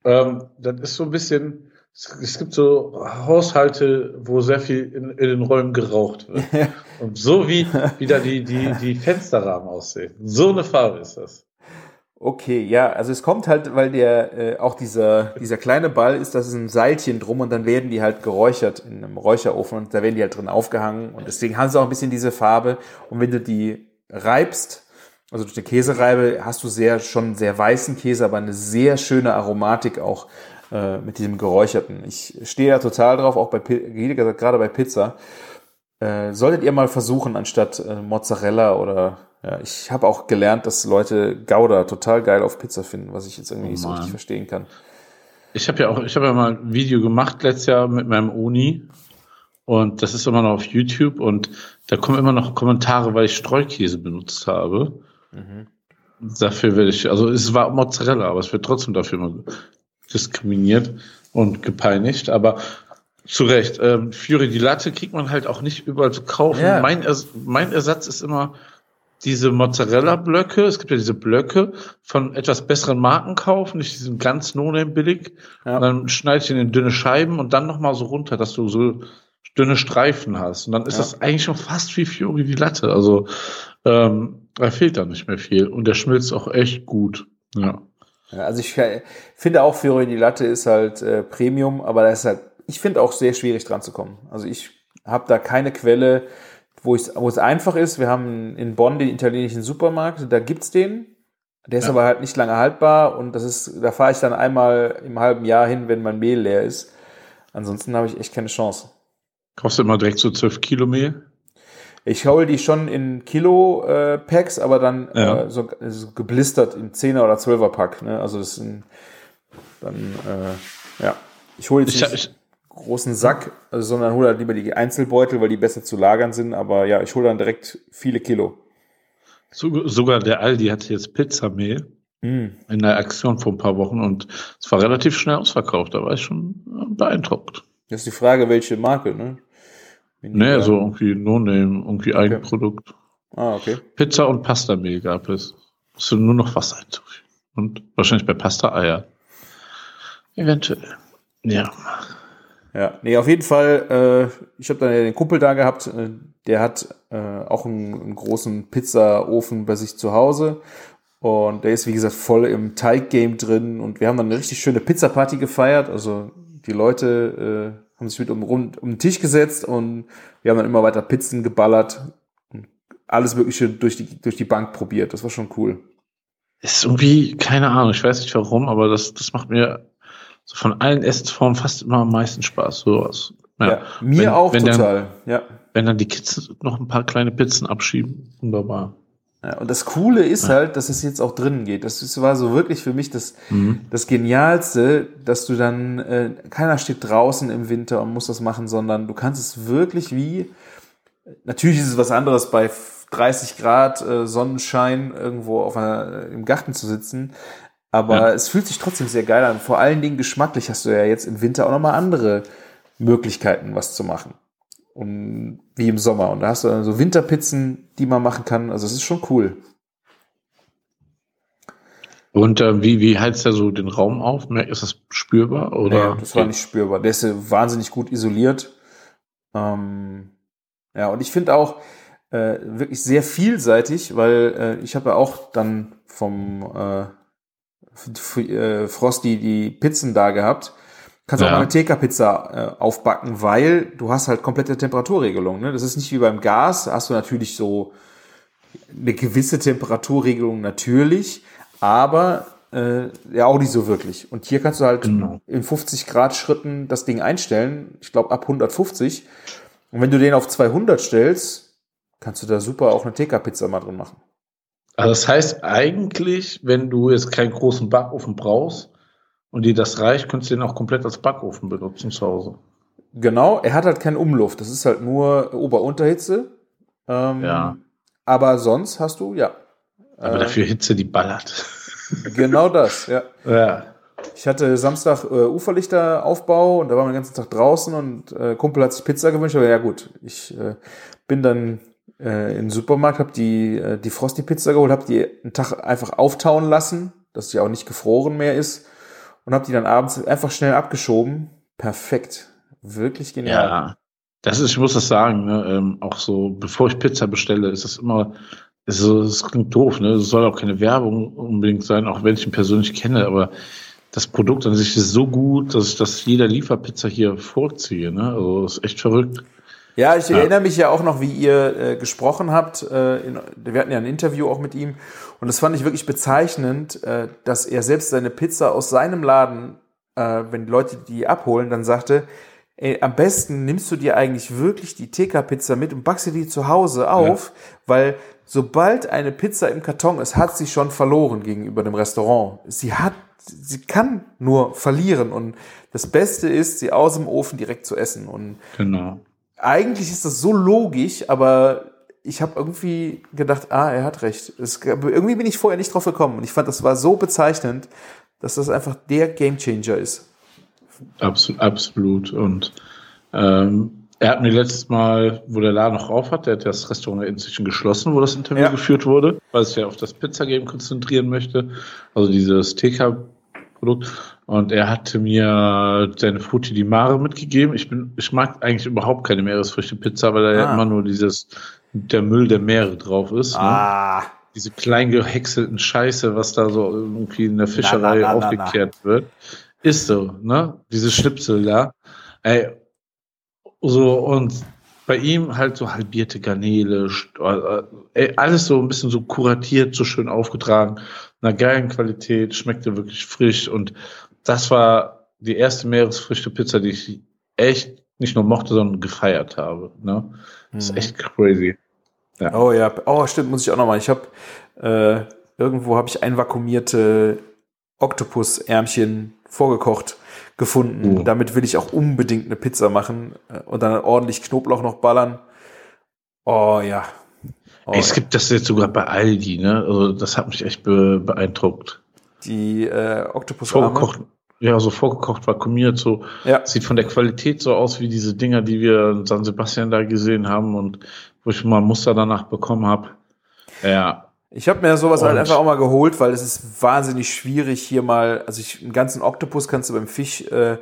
ähm, das ist so ein bisschen, es, gibt so Haushalte, wo sehr viel in, in den Räumen geraucht wird. Und so wie, wie da die, die, die Fensterrahmen aussehen. So eine Farbe ist das. Okay, ja, also es kommt halt, weil der äh, auch dieser dieser kleine Ball ist, das ist ein Seilchen drum und dann werden die halt geräuchert in einem Räucherofen und da werden die halt drin aufgehangen und deswegen haben sie auch ein bisschen diese Farbe und wenn du die reibst, also durch die Käsereibe hast du sehr schon sehr weißen Käse, aber eine sehr schöne Aromatik auch äh, mit diesem geräucherten. Ich stehe da total drauf, auch bei gerade bei Pizza. Äh, solltet ihr mal versuchen, anstatt äh, Mozzarella oder ja, ich habe auch gelernt, dass Leute Gouda total geil auf Pizza finden, was ich jetzt irgendwie Oh nicht so Mann. richtig verstehen kann. Ich habe ja auch, ich habe ja mal ein Video gemacht letztes Jahr mit meinem Uni. Und das ist immer noch auf YouTube und da kommen immer noch Kommentare, weil ich Streukäse benutzt habe. Dafür werde ich, also es war Mozzarella, aber es wird trotzdem dafür immer diskriminiert und gepeinigt. Aber zu Recht, ähm, Fury die Latte kriegt man halt auch nicht überall zu kaufen. Ja. Mein, Ers mein Ersatz ist immer diese Mozzarella-Blöcke. Es gibt ja diese Blöcke von etwas besseren Marken kaufen, nicht diesen ganz no billig. Ja. Und dann schneide ich ihn in dünne Scheiben und dann nochmal so runter, dass du so dünne Streifen hast. Und dann ist Ja. das eigentlich schon fast wie Fury die Latte. Also ähm, da fehlt da nicht mehr viel. Und der schmilzt auch echt gut. Ja. Ja, also ich äh, finde auch Fiori die Latte ist halt äh, Premium, aber das ist halt, ich finde auch sehr schwierig dran zu kommen. Also ich habe da keine Quelle, wo, ich, wo es einfach ist. Wir haben in Bonn den italienischen Supermarkt, da gibt's den. Der ist Ja. aber halt nicht lange haltbar und das ist, da fahre ich dann einmal im halben Jahr hin, wenn mein Mehl leer ist. Ansonsten habe ich echt keine Chance. Kaufst du immer direkt so 12 Kilo Mehl? Ich hole die schon in Kilo-Packs, aber dann Ja. äh, so, so geblistert in 10er oder 12er Pack. Ne? Also das sind dann, äh, ja. Ich hole jetzt Ich, nicht ich, einen großen Sack, also, sondern hole halt lieber die Einzelbeutel, weil die besser zu lagern sind. Aber ja, ich hole dann direkt viele Kilo. so- sogar der Aldi hatte jetzt Pizzamehl Mm. in der Aktion vor ein paar Wochen und es war relativ schnell ausverkauft. Da war ich schon äh, beeindruckt. Das ist die Frage, welche Marke, ne? Nee, so irgendwie No-Name, irgendwie Eigenprodukt. Ah, okay. Pizza und Pastamehl gab es. Musst du nur noch Wasser hinzufügen. Und wahrscheinlich bei Pasta Eier. Eventuell. Ja. Ja, nee, auf jeden Fall, äh, ich habe dann den Kumpel da gehabt, äh, der hat äh, auch einen, einen großen Pizzaofen bei sich zu Hause und der ist, wie gesagt, voll im Teiggame drin und wir haben dann eine richtig schöne Pizzaparty gefeiert, also die Leute äh, haben sich mit um, rund, um den Tisch gesetzt und wir haben dann immer weiter Pizzen geballert und alles Mögliche durch die, durch die Bank probiert, das war schon cool. Ist irgendwie, keine Ahnung, ich weiß nicht warum, aber das, das macht mir so von allen Essensformen fast immer am meisten Spaß. Sowas. Ja. Ja, mir Wenn- auch wenn total, Dann, ja. wenn dann die Kids noch ein paar kleine Pizzen abschieben, wunderbar. Ja, und das Coole ist halt, dass es jetzt auch drinnen geht. Das ist, war so wirklich für mich das, das Genialste, dass du dann, äh, keiner steht draußen im Winter und muss das machen, sondern du kannst es wirklich wie, natürlich ist es was anderes bei 30 Grad äh, Sonnenschein irgendwo auf einer, im Garten zu sitzen, aber Ja. es fühlt sich trotzdem sehr geil an. Vor allen Dingen geschmacklich hast du ja jetzt im Winter auch nochmal andere Möglichkeiten, was zu machen. Und wie im Sommer. Und da hast du dann so Winterpizzen, die man machen kann. Also es ist schon cool. Und äh, wie, wie heizt er so den Raum auf? Ist das spürbar? Oder? Nee, das war nicht spürbar. Der ist äh, wahnsinnig gut isoliert. Ähm, ja, und ich finde auch äh, wirklich sehr vielseitig, weil äh, ich habe ja auch dann vom äh, äh, Frosty die Pizzen da gehabt. Kannst ja. auch mal eine TK-Pizza äh, aufbacken, weil du hast halt komplette Temperaturregelung. Ne? Das ist nicht wie beim Gas. Da hast du natürlich so eine gewisse Temperaturregelung natürlich, aber äh, ja auch nicht so wirklich. Und hier kannst du halt genau. in 50 Grad Schritten das Ding einstellen. Ich glaube ab 150. Und wenn du den auf 200 stellst, kannst du da super auch eine TK-Pizza mal drin machen. Also das heißt eigentlich, wenn du jetzt keinen großen Backofen brauchst und dir das reicht, könntest du den auch komplett als Backofen benutzen zu Hause. Genau, er hat halt keinen Umluft. Das ist halt nur Ober-Unterhitze. Ähm, ja. Aber sonst hast du, ja, aber äh, dafür Hitze, die ballert. Genau das, ja. ja. Ich hatte Samstag äh, Uferlichteraufbau und da war man den ganzen Tag draußen und äh, Kumpel hat sich Pizza gewünscht, aber ja gut, ich äh, bin dann äh, in den Supermarkt, habe die, äh, die Frosty-Pizza geholt, habe die einen Tag einfach auftauen lassen, dass sie auch nicht gefroren mehr ist und habe die dann abends einfach schnell abgeschoben. Perfekt. Wirklich genial. Ja, das ist, ich muss das sagen, ne, ähm, auch so, bevor ich Pizza bestelle, ist das immer es klingt doof, ne? Es soll auch keine Werbung unbedingt sein, auch wenn ich ihn persönlich kenne, aber das Produkt an sich ist so gut, dass ich das jeder Lieferpizza hier vorziehe, ne? Also, ist echt verrückt. Ja, ich ja. erinnere mich ja auch noch, wie ihr äh, gesprochen habt. Äh, in, wir hatten ja ein Interview auch mit ihm. Und das fand ich wirklich bezeichnend, äh, dass er selbst seine Pizza aus seinem Laden, äh, wenn Leute die abholen, dann sagte, ey, am besten nimmst du dir eigentlich wirklich die TK-Pizza mit und backst dir die zu Hause auf, ja. weil sobald eine Pizza im Karton ist, hat sie schon verloren gegenüber dem Restaurant. Sie hat, sie kann nur verlieren und das Beste ist, sie aus dem Ofen direkt zu essen und genau. Eigentlich ist das so logisch, aber ich habe irgendwie gedacht, ah, er hat recht. Es, irgendwie bin ich vorher nicht drauf gekommen und ich fand, das war so bezeichnend, dass das einfach der Gamechanger ist. Absolut, absolut. Und ähm, er hat mir letztes Mal, wo der Laden noch auf hat, der hat das Restaurant inzwischen geschlossen, wo das Interview ja. geführt wurde, weil es ja auf das Pizzagame konzentrieren möchte, also dieses TK-Produkt. Und er hatte mir seine Frutti di Mare mitgegeben. Ich bin, ich mag eigentlich überhaupt keine Meeresfrüchte-Pizza, weil da ah. ja immer nur dieses, der Müll der Meere drauf ist. Ne? Ah. Ne? Diese klein gehäckselten Scheiße, was da so irgendwie in der Fischerei na, na, na, aufgekehrt wird. Ist so, ne? Diese Schnipsel da. Ey, so, und bei ihm halt so halbierte Garnele, äh, alles so ein bisschen so kuratiert, so schön aufgetragen, einer geilen Qualität, schmeckte wirklich frisch und das war die erste Meeresfrüchte-Pizza, die ich echt nicht nur mochte, sondern gefeiert habe. Ne? Das ist mhm. echt crazy. Ja. Oh ja, oh stimmt, muss ich auch nochmal. Ich habe äh, irgendwo habe ich einvakuumierte Oktopus-Ärmchen vorgekocht gefunden. Oh. Damit will ich auch unbedingt eine Pizza machen äh, und dann ordentlich Knoblauch noch ballern. Oh ja. Oh, es gibt das jetzt sogar bei Aldi, ne? Also das hat mich echt be beeindruckt. Die äh, Oktopus vorgekocht, ja, so vorgekocht, vakuumiert, so ja. sieht von der Qualität so aus wie diese Dinger, die wir in San Sebastian da gesehen haben und wo ich mal ein Muster danach bekommen habe. Ja, ich habe mir sowas halt einfach auch mal geholt, weil es ist wahnsinnig schwierig hier mal, also ich, einen ganzen Oktopus kannst du beim Fischladen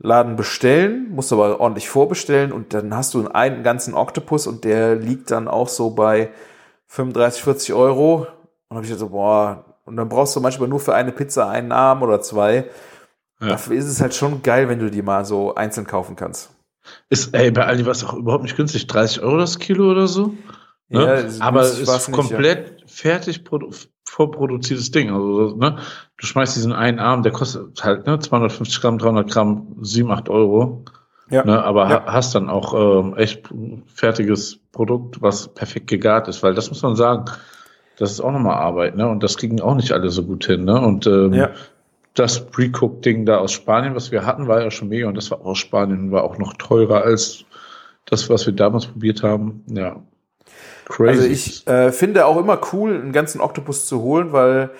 äh, bestellen, musst du aber ordentlich vorbestellen und dann hast du einen ganzen Oktopus und der liegt dann auch so bei 35, 40 Euro. Und habe ich so, boah, und dann brauchst du manchmal nur für eine Pizza einen Arm oder zwei. Ja. Dafür ist es halt schon geil, wenn du die mal so einzeln kaufen kannst. Ist, ey, bei Aldi war es auch überhaupt nicht günstig. 30 Euro das Kilo oder so? Ne? Ja, aber es ist komplett nicht, ja. fertig vorproduziertes Ding. Also, ne? Du schmeißt diesen einen Arm, der kostet halt ne, 250 Gramm, 300 Gramm, 7, 8 Euro. Ja. Ne? Aber ja. hast dann auch ähm, echt fertiges Produkt, was perfekt gegart ist, weil das muss man sagen, das ist auch nochmal Arbeit, ne? Und das kriegen auch nicht alle so gut hin, ne? Und ähm, ja. Das Pre-Cook-Ding da aus Spanien, was wir hatten, war ja schon mega und das war aus Spanien, war auch noch teurer als das, was wir damals probiert haben. Ja, Crazy. Also ich äh, finde auch immer cool, einen ganzen Oktopus zu holen, weil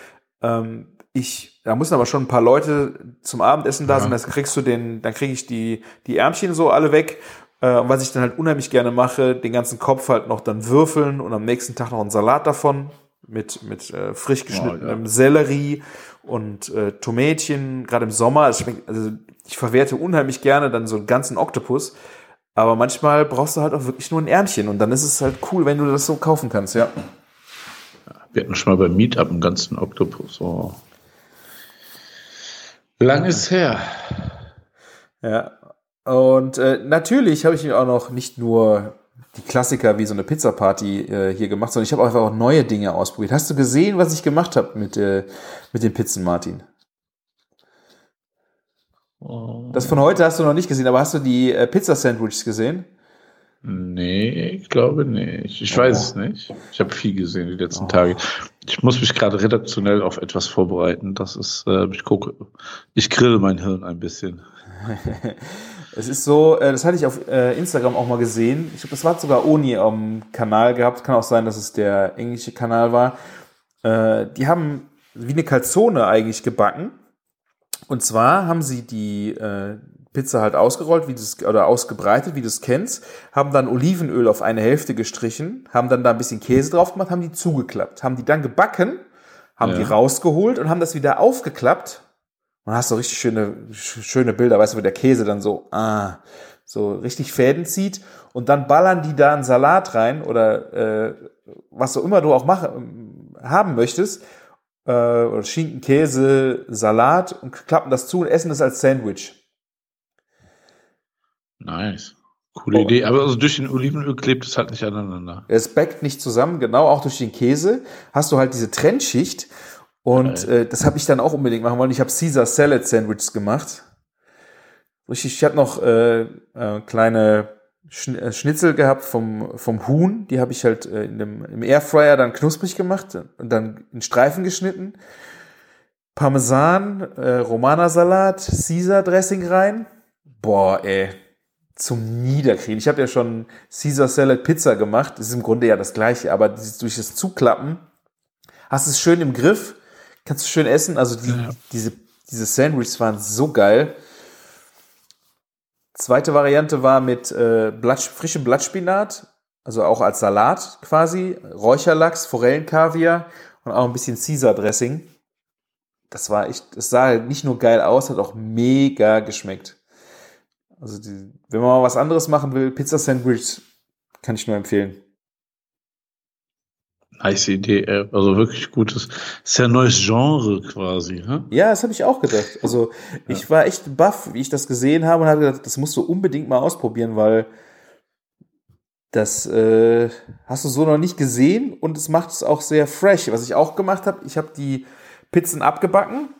ähm, ich, da müssen aber schon ein paar Leute zum Abendessen da ja. sein, dann kriegst du den, dann kriege ich die, die Ärmchen so alle weg Äh, was ich dann halt unheimlich gerne mache, den ganzen Kopf halt noch dann würfeln und am nächsten Tag noch einen Salat davon mit, mit äh, frisch geschnittenem Oh, ja. Sellerie und äh, Tomätchen, gerade im Sommer. Schmeckt, also ich verwerte unheimlich gerne dann so einen ganzen Oktopus. Aber manchmal brauchst du halt auch wirklich nur ein Ärmchen und dann ist es halt cool, wenn du das so kaufen kannst, ja. Wir hatten schon mal beim Meetup einen ganzen Oktopus. Oh. Lang ist her. Ja. Und äh, natürlich habe ich mir auch noch nicht nur die Klassiker wie so eine Pizza-Party äh, hier gemacht, sondern ich habe einfach auch neue Dinge ausprobiert. Hast du gesehen, was ich gemacht habe mit, äh, mit den Pizzen, Martin? Das von heute hast du noch nicht gesehen, aber hast du die äh, Pizza-Sandwiches gesehen? Nee, ich glaube nicht. Ich weiß es nicht. Ich habe viel gesehen die letzten Tage. Ich muss mich gerade redaktionell auf etwas vorbereiten. Das ist, äh, ich gucke, ich grille mein Hirn ein bisschen. Es ist so, äh, das hatte ich auf äh, Instagram auch mal gesehen. Ich glaube, das war sogar Oni am Kanal gehabt. Kann auch sein, dass es der englische Kanal war. Äh, die haben wie eine Calzone eigentlich gebacken. Und zwar haben sie die Pizza halt ausgerollt, wie du es oder ausgebreitet, wie du es kennst, haben dann Olivenöl auf eine Hälfte gestrichen, haben dann da ein bisschen Käse drauf gemacht, haben die zugeklappt, haben die dann gebacken, haben Ja. die rausgeholt und haben das wieder aufgeklappt. Und hast so richtig schöne, sch- schöne Bilder, weißt du, wo der Käse dann so, ah, so richtig Fäden zieht und dann ballern die da einen Salat rein oder äh, was auch immer du auch machen, haben möchtest, äh, oder Schinken, Käse, Salat und klappen das zu und essen das als Sandwich. Nice. Coole Oh. Idee. Aber also durch den Olivenöl klebt es halt nicht aneinander. Es backt nicht zusammen, genau, auch durch den Käse hast du halt diese Trennschicht und äh, das habe ich dann auch unbedingt machen wollen. Ich habe Caesar Salad Sandwiches gemacht. Richtig, ich hatte noch äh, äh, kleine äh, Schnitzel gehabt vom, vom Huhn, die habe ich halt äh, in dem, im Airfryer dann knusprig gemacht und dann in Streifen geschnitten. Parmesan, äh, Romana-Salat, Caesar Dressing rein. Boah, ey, zum Niederkriegen. Ich habe ja schon Caesar Salad Pizza gemacht. Das ist im Grunde ja das gleiche, aber durch das Zuklappen hast du es schön im Griff, kannst du schön essen. Also die, Ja. diese, diese Sandwiches waren so geil. Zweite Variante war mit äh, Blatt, frischem Blattspinat, also auch als Salat quasi, Räucherlachs, Forellenkaviar und auch ein bisschen Caesar Dressing. Das war echt, es sah halt nicht nur geil aus, hat auch mega geschmeckt. Also die, wenn man mal was anderes machen will, Pizza Sandwich kann ich nur empfehlen. Ey. Also wirklich gutes. Ist ja ein neues Genre quasi, hä? Ja, das habe ich auch gedacht. Also ich war echt baff, wie ich das gesehen habe und habe gedacht, das musst du unbedingt mal ausprobieren, weil das äh, hast du so noch nicht gesehen und es macht es auch sehr fresh. Was ich auch gemacht habe, ich habe die Pizzen abgebacken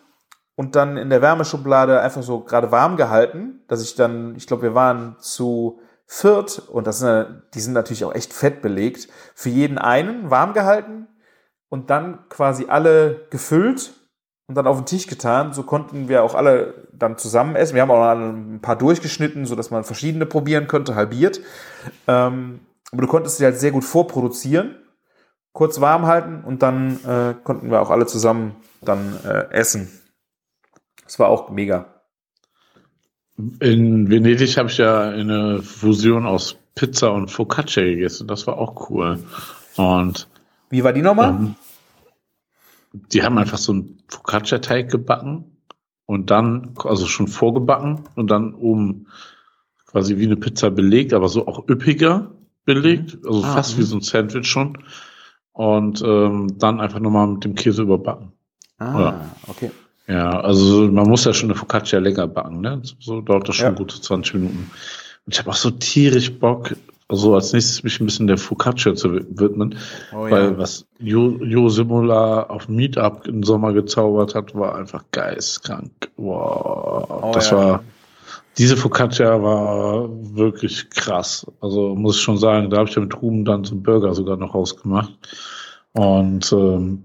und dann in der Wärmeschublade einfach so gerade warm gehalten, dass ich dann, ich glaube, wir waren zu viert und das sind, die sind natürlich auch echt fett belegt, für jeden einen warm gehalten und dann quasi alle gefüllt und dann auf den Tisch getan. So konnten wir auch alle dann zusammen essen. Wir haben auch ein paar durchgeschnitten, so dass man verschiedene probieren könnte, halbiert. Ähm, aber du konntest sie halt sehr gut vorproduzieren, kurz warm halten und dann äh, konnten wir auch alle zusammen dann äh, essen. Das war auch mega. In Venedig habe ich ja eine Fusion aus Pizza und Focaccia gegessen. Das war auch cool. Und Wie war die nochmal? ähm, die haben einfach so einen Focaccia-Teig gebacken und dann, also schon vorgebacken und dann oben quasi wie eine Pizza belegt, aber so auch üppiger belegt, also Ah, fast mhm. wie so ein Sandwich schon. Und ähm, dann einfach nochmal mit dem Käse überbacken. Ah, ja. okay. Ja, also man muss ja schon eine Focaccia länger backen, ne? So- dauert das schon Ja. gute 20 Minuten. Und ich habe auch so tierisch Bock, also als nächstes mich ein bisschen der Focaccia zu wi- widmen, Oh, weil ja. was Jo, jo Simula auf Meetup im Sommer gezaubert hat, war einfach geistkrank. Wow, Oh, das ja. war, diese Focaccia war wirklich krass. Also muss ich schon sagen, da habe ich ja mit Ruben dann so einen Burger sogar noch rausgemacht. Und ähm,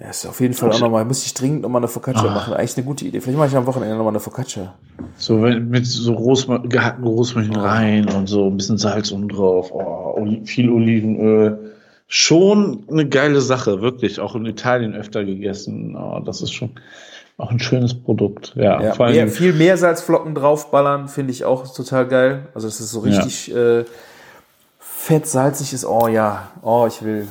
Ja, ist auf jeden Fall auch nochmal, muss ich dringend nochmal eine Focaccia Ah. machen. Eigentlich eine gute Idee. Vielleicht mache ich am Wochenende nochmal eine Focaccia. So mit so Rosma gehackten Rosmarin rein und so ein bisschen Salz oben drauf. Oh, viel Olivenöl, schon eine geile Sache, wirklich. Auch in Italien öfter gegessen. Oh, das ist schon auch ein schönes Produkt. Ja, ja vor allem, mehr, viel Meersalzflocken draufballern, finde ich auch total geil. Also es ist so richtig ja. äh, fett, salzig ist. Oh ja, oh, ich will.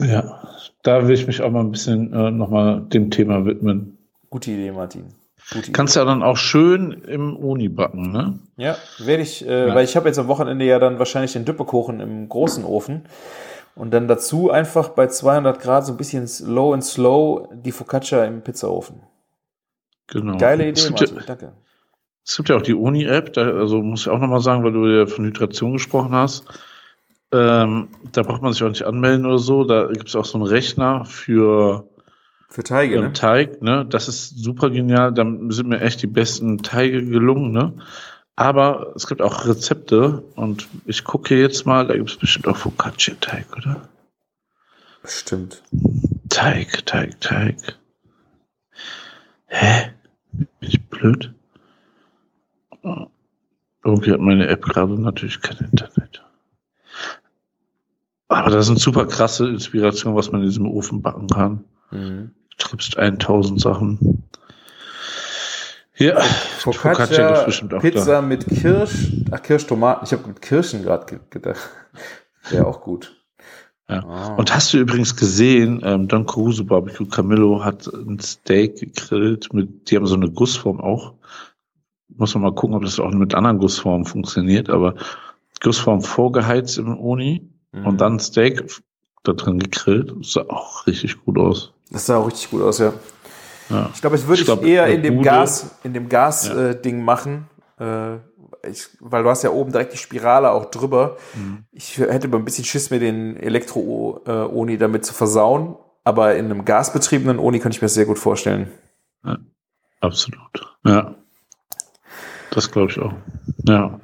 Ja, da will ich mich auch mal ein bisschen äh, nochmal dem Thema widmen. Gute Idee, Martin. Gute Kannst ja dann auch schön im Uni backen, ne? Ja, werde ich, äh, ja. weil ich habe jetzt am Wochenende ja dann wahrscheinlich den Düppekuchen im großen Ofen. Und dann dazu einfach bei 200 Grad so ein bisschen low and slow die Focaccia im Pizzaofen. Genau. Geile Idee, Martin. Ja, danke. Es gibt ja auch die Uni-App, also muss ich auch nochmal sagen, weil du ja von Hydration gesprochen hast. Ähm, da braucht man sich auch nicht anmelden oder so. Da gibt es auch so einen Rechner für, für Teige. Ähm, ne? Teig, ne? Das ist super genial. Da sind mir echt die besten Teige gelungen, ne? Aber es gibt auch Rezepte und ich gucke jetzt mal, da gibt es bestimmt auch Focaccia-Teig, oder? Bestimmt. Teig, Teig, Teig. Hä? Bin ich blöd? Irgendwie hat meine App gerade natürlich kein Internet. Aber das sind super krasse Inspirationen, was man in diesem Ofen backen kann. Mhm. Du trippst 1000 Sachen. Ja, Focaccia, Focaccia bestimmt auch Pizza da. mit Kirsch, ach Kirschtomaten, ich habe mit Kirschen gerade gedacht. Wäre auch gut. Ja. Oh. Und hast du übrigens gesehen, ähm, Don Caruso Barbecue Camillo hat ein Steak gegrillt mit, die haben so eine Gussform auch. Muss man mal gucken, ob das auch mit anderen Gussformen funktioniert, aber Gussform vorgeheizt im Uni mhm. und dann Steak da drin gegrillt. Das sah auch richtig gut aus. Das sah auch richtig gut aus, ja. Ja. Ich glaube, es würde ich, glaub, eher in dem Bude. Gas, in dem Gas-Ding ja. äh, machen, äh, ich, weil du hast ja oben direkt die Spirale auch drüber. Mhm. Ich hätte mal ein bisschen Schiss, mir den Elektro-Oni damit zu versauen, aber in einem gasbetriebenen Oni könnte ich mir das sehr gut vorstellen. Ja, absolut. Ja. Das glaube ich auch. Ja.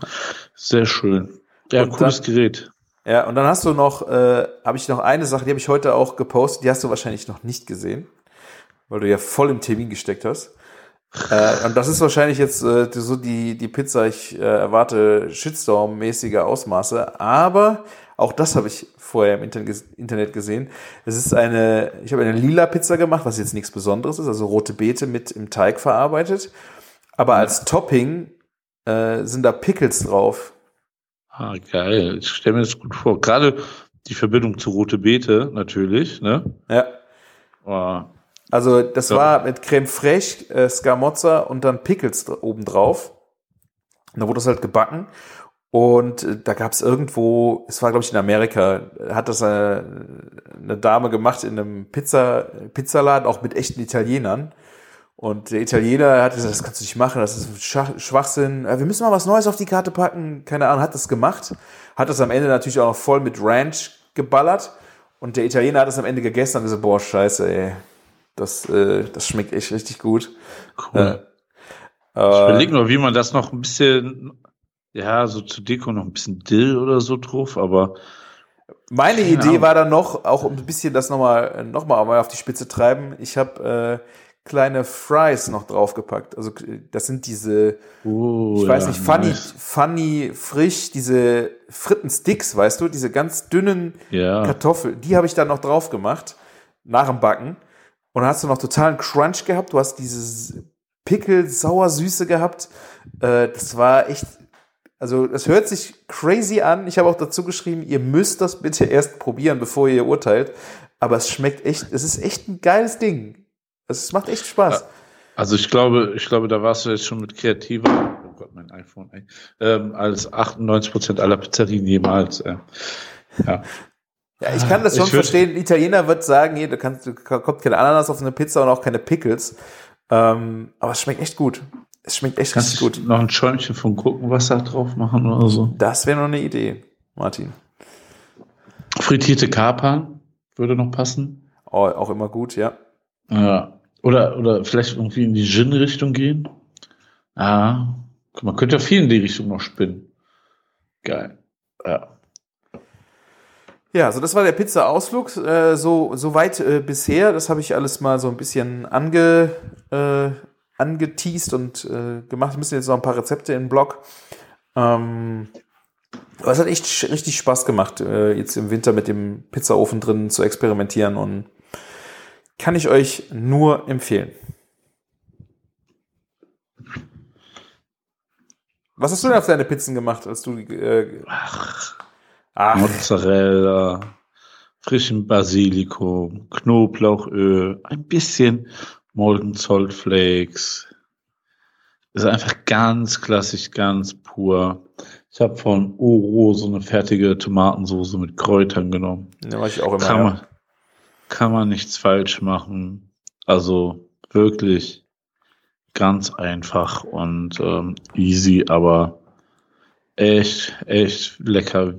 Sehr schön. Ja, und cooles dann, Gerät. Ja, und dann hast du noch, äh, habe ich noch eine Sache, die habe ich heute auch gepostet, die hast du wahrscheinlich noch nicht gesehen weil du ja voll im Termin gesteckt hast. Äh, und das ist wahrscheinlich jetzt äh, so die, die Pizza, ich äh, erwarte Shitstorm-mäßige Ausmaße, aber auch das habe ich vorher im Internet gesehen. Es ist eine, ich habe eine lila Pizza gemacht, was jetzt nichts Besonderes ist, also rote Beete mit im Teig verarbeitet. Aber als Topping äh, sind da Pickles drauf. Ah, geil. Ich stelle mir das gut vor. Gerade die Verbindung zu rote Beete natürlich, ne? Ja. Oh, also das ja. war mit Creme fraiche, äh, Scamozza und dann Pickles obendrauf. Und da wurde das halt gebacken. Und äh, da gab es irgendwo, es war glaube ich in Amerika, hat das eine, äh, eine Dame gemacht in einem Pizza, Pizzaladen, auch mit echten Italienern. Und der Italiener hat gesagt, das kannst du nicht machen, das ist Schwachsinn. Wir müssen mal was Neues auf die Karte packen. Keine Ahnung, hat das gemacht. Hat das am Ende natürlich auch noch voll mit Ranch geballert. Und der Italiener hat das am Ende gegessen und gesagt, boah, scheiße, ey, das, äh, das schmeckt echt richtig gut. Cool. Äh, ich überlege nur, wie man das noch ein bisschen, ja, so zu Deko noch ein bisschen Dill oder so drauf, aber. Meine Idee war dann noch, auch ein bisschen das nochmal noch mal auf die Spitze treiben. Ich habe äh, kleine Fries noch draufgepackt. Also das sind diese, oh, ich weiß ja, nicht, funny, nice. funny, frisch, diese Frittensticks, weißt du, diese ganz dünnen ja. Kartoffeln, die habe ich dann noch drauf gemacht, nach dem Backen. Und dann hast du noch totalen Crunch gehabt. Du hast dieses Pickel, Sauersüße gehabt. Äh, das war echt, also das hört sich crazy an. Ich habe auch dazu geschrieben, ihr müsst das bitte erst probieren, bevor ihr urteilt. Aber es schmeckt echt, es ist echt ein geiles Ding. Es macht echt Spaß. Also ich glaube, ich glaube, da warst du jetzt schon mit kreativer, oh Gott, mein iPhone, ähm, als 98 Prozent aller Pizzerien jemals. Äh. Ja. Ja, ich kann das schon verstehen. Ein Italiener wird sagen, hier, da, kannst, da kommt keine Ananas auf eine Pizza und auch keine Pickles. Ähm, aber es schmeckt echt gut. Es schmeckt echt Kannst gut. Noch ein Schäumchen von Gurkenwasser drauf machen oder so. Das wäre noch eine Idee, Martin. Frittierte Kapern würde noch passen. Oh, auch immer gut, ja. Ja. Oder, oder vielleicht irgendwie in die Gin-Richtung gehen. Ah, man könnte ja viel in die Richtung noch spinnen. Geil. Ja. Ja, so das war der Pizza-Ausflug. Äh, so, so weit äh, bisher. Das habe ich alles mal so ein bisschen ange, äh, angeteased und äh, gemacht. Wir müssen jetzt noch ein paar Rezepte den Blog. Ähm, Aber es hat echt richtig Spaß gemacht, äh, jetzt im Winter mit dem Pizzaofen drin zu experimentieren und kann ich euch nur empfehlen. Was hast du denn auf deine Pizzen gemacht, als du äh, Ach, Ach, Mozzarella, frischen Basilikum, Knoblauchöl, ein bisschen Molten Salt Flakes. Ist einfach ganz klassisch, ganz pur. Ich habe von Oro so eine fertige Tomatensoße mit Kräutern genommen. ne, mach ich auch immer. Kann ja. Kann man nichts falsch machen. Also wirklich ganz einfach und ähm, easy, aber echt, echt lecker.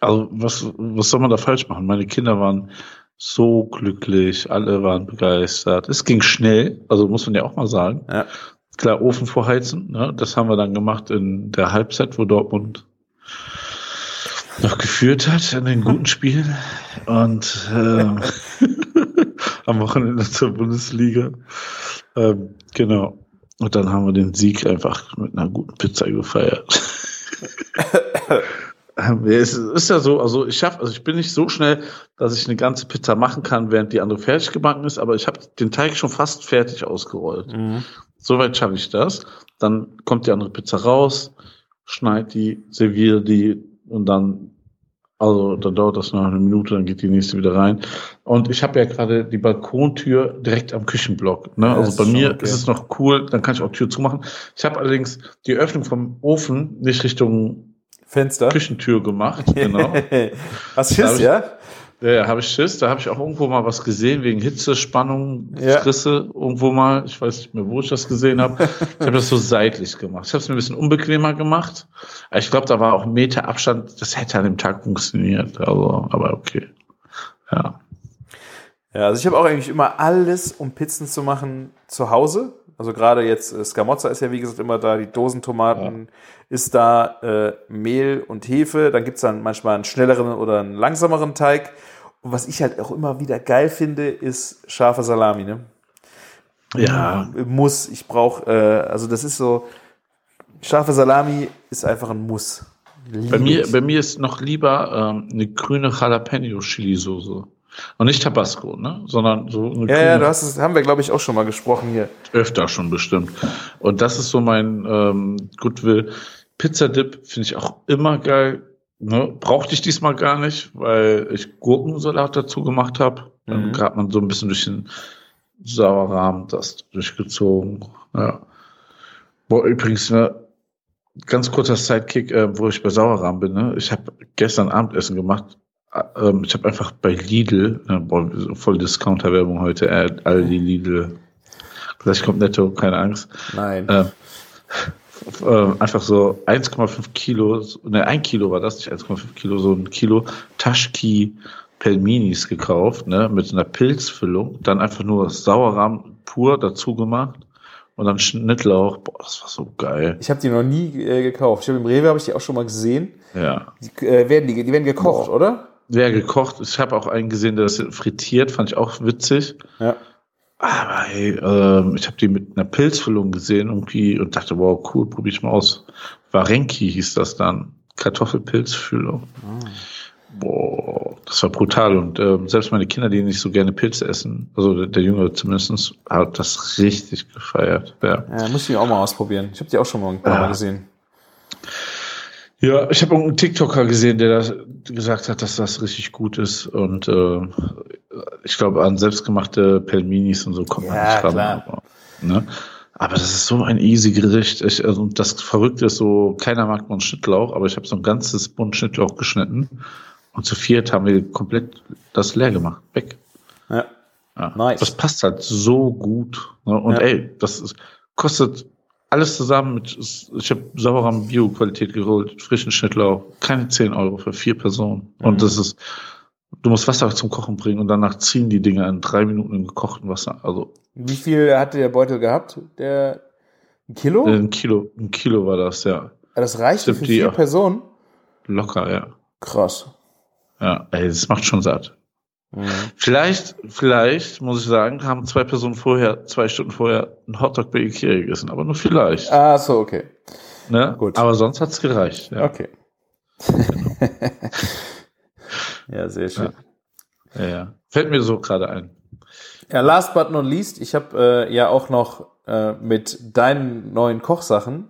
Also was, was soll man da falsch machen? Meine Kinder waren so glücklich, alle waren begeistert. Es ging schnell, also muss man ja auch mal sagen. Ja. Klar, Ofen vorheizen, ne? das haben wir dann gemacht in der Halbzeit, wo Dortmund noch geführt hat in den guten Spielen. Und ähm, am Wochenende zur Bundesliga. Ähm, genau. Und dann haben wir den Sieg einfach mit einer guten Pizza gefeiert. Ähm, es ist ja so, also ich schaff, also ich bin nicht so schnell, dass ich eine ganze Pizza machen kann, während die andere fertig gebacken ist, aber ich habe den Teig schon fast fertig ausgerollt. Mhm. Soweit schaffe ich das. Dann kommt die andere Pizza raus, schneid die, serviere die und dann, also dann dauert das noch eine Minute, dann geht die nächste wieder rein. Und ich habe ja gerade die Balkontür direkt am Küchenblock. Ne? Also ist bei mir okay. ist es noch cool, dann kann ich auch Tür zumachen. Ich habe allerdings die Öffnung vom Ofen nicht Richtung Fenster. Küchentür gemacht. Genau. Hab ich- ja? Ja, ja habe ich Schiss. Da habe ich auch irgendwo mal was gesehen, wegen Hitze, Spannung, Ja. Frisse, irgendwo mal. Ich weiß nicht mehr, wo ich das gesehen habe. Ich habe das so seitlich gemacht. Ich habe es mir ein bisschen unbequemer gemacht. Aber ich glaube, da war auch ein Meter Abstand. Das hätte an dem Tag funktioniert. Also, aber okay. Ja. Ja, also ich habe auch eigentlich immer alles, um Pizzen zu machen, zu Hause. Also gerade jetzt, äh, Scamozza ist ja wie gesagt immer da, die Dosentomaten ist da, äh, Mehl und Hefe. Dann gibt's dann manchmal einen schnelleren oder einen langsameren Teig. Und was ich halt auch immer wieder geil finde, ist scharfe Salami. Ne? Ja. Muss, ich brauche, äh, also das ist so, scharfe Salami ist einfach ein Muss. Lieb Bei mir, ich. bei mir ist noch lieber ähm, eine grüne Jalapeno-Chili-Soße. Und nicht Tabasco, ne? Sondern so eine ja, ja, du hast es, haben wir glaube ich auch schon mal gesprochen hier. Öfter schon bestimmt. Und das ist so mein ähm, Goodwill. Pizza Dip finde ich auch immer geil. Ne? Brauchte ich diesmal gar nicht, weil ich Gurkensalat dazu gemacht habe. Dann Mhm. gerade man so ein bisschen durch den Sauerrahmen das durchgezogen. Ja. Boah, übrigens, ne, ganz kurzer Sidekick, äh, wo ich bei Sauerrahmen bin. Ne? Ich habe gestern Abendessen gemacht. Äh, ähm, ich habe einfach bei Lidl, äh, boah, voll Discounter-Werbung heute, äh, Aldi, Lidl. Gleich kommt Netto, keine Angst. Nein. Äh, einfach so 1,5 Kilo, ne, ein Kilo war das, nicht 1,5 Kilo, so ein Kilo Taschki Pelminis gekauft, ne, mit einer Pilzfüllung, dann einfach nur Sauerrahm pur dazu gemacht und dann Schnittlauch, boah, das war so geil. Ich habe die noch nie äh, gekauft. Ich habe im Rewe habe ich die auch schon mal gesehen. Ja. Die, äh, werden die, die werden gekocht, oder? Ja, gekocht. Ich habe auch einen gesehen, der das frittiert, fand ich auch witzig. Ja. Aber hey, ähm, ich habe die mit einer Pilzfüllung gesehen irgendwie und dachte, wow, cool, probier ich mal aus. Varenki hieß das dann. Kartoffelpilzfüllung. Boah, das war brutal. Und ähm, selbst meine Kinder, die nicht so gerne Pilze essen, also der, der Jüngere zumindest, hat das richtig gefeiert. Ja, Ja, muss ich auch mal ausprobieren. Ich habe die auch schon mal ein paar Ja. Mal gesehen. ja ich habe irgendeinen TikToker gesehen, der das gesagt hat, dass das richtig gut ist. Und äh, ich glaube, an selbstgemachte Pelminis und so kommt man Ja, nicht ran. klar. Aber, ne? aber das ist so ein easy Gericht. Ich, also das Verrückte ist so, keiner mag mal einen Schnittlauch, aber ich habe so ein ganzes Bund Schnittlauch geschnitten. Und zu viert haben wir komplett das leer gemacht. Weg. Ja. Ja. Nice. Das passt halt so gut. Ne? Und Ja. ey, das ist, kostet alles zusammen mit, ich habe Sauerrahm Bio-Qualität geholt, frischen Schnittlauch, keine 10 Euro für vier Personen. Und Mhm. das ist, du musst Wasser zum Kochen bringen und danach ziehen die Dinger in drei Minuten im gekochten Wasser. Also Wie viel hatte der Beutel gehabt? Der ein Kilo? ein Kilo, ein Kilo war das, ja. das reichte stimmt, für die vier. Personen? Locker, ja. Krass. Ja, ey, das macht schon satt. Mhm. Vielleicht, vielleicht, muss ich sagen, haben zwei Personen vorher, zwei Stunden vorher einen Hotdog bei Ikea gegessen, aber nur vielleicht. Ah, so, okay. Ne? Gut. Aber sonst hat's gereicht. Ja. Okay. Genau. ja, sehr schön. Ja. ja, ja. Fällt mir so gerade ein. Ja, last but not least, ich habe äh, ja auch noch äh, mit deinen neuen Kochsachen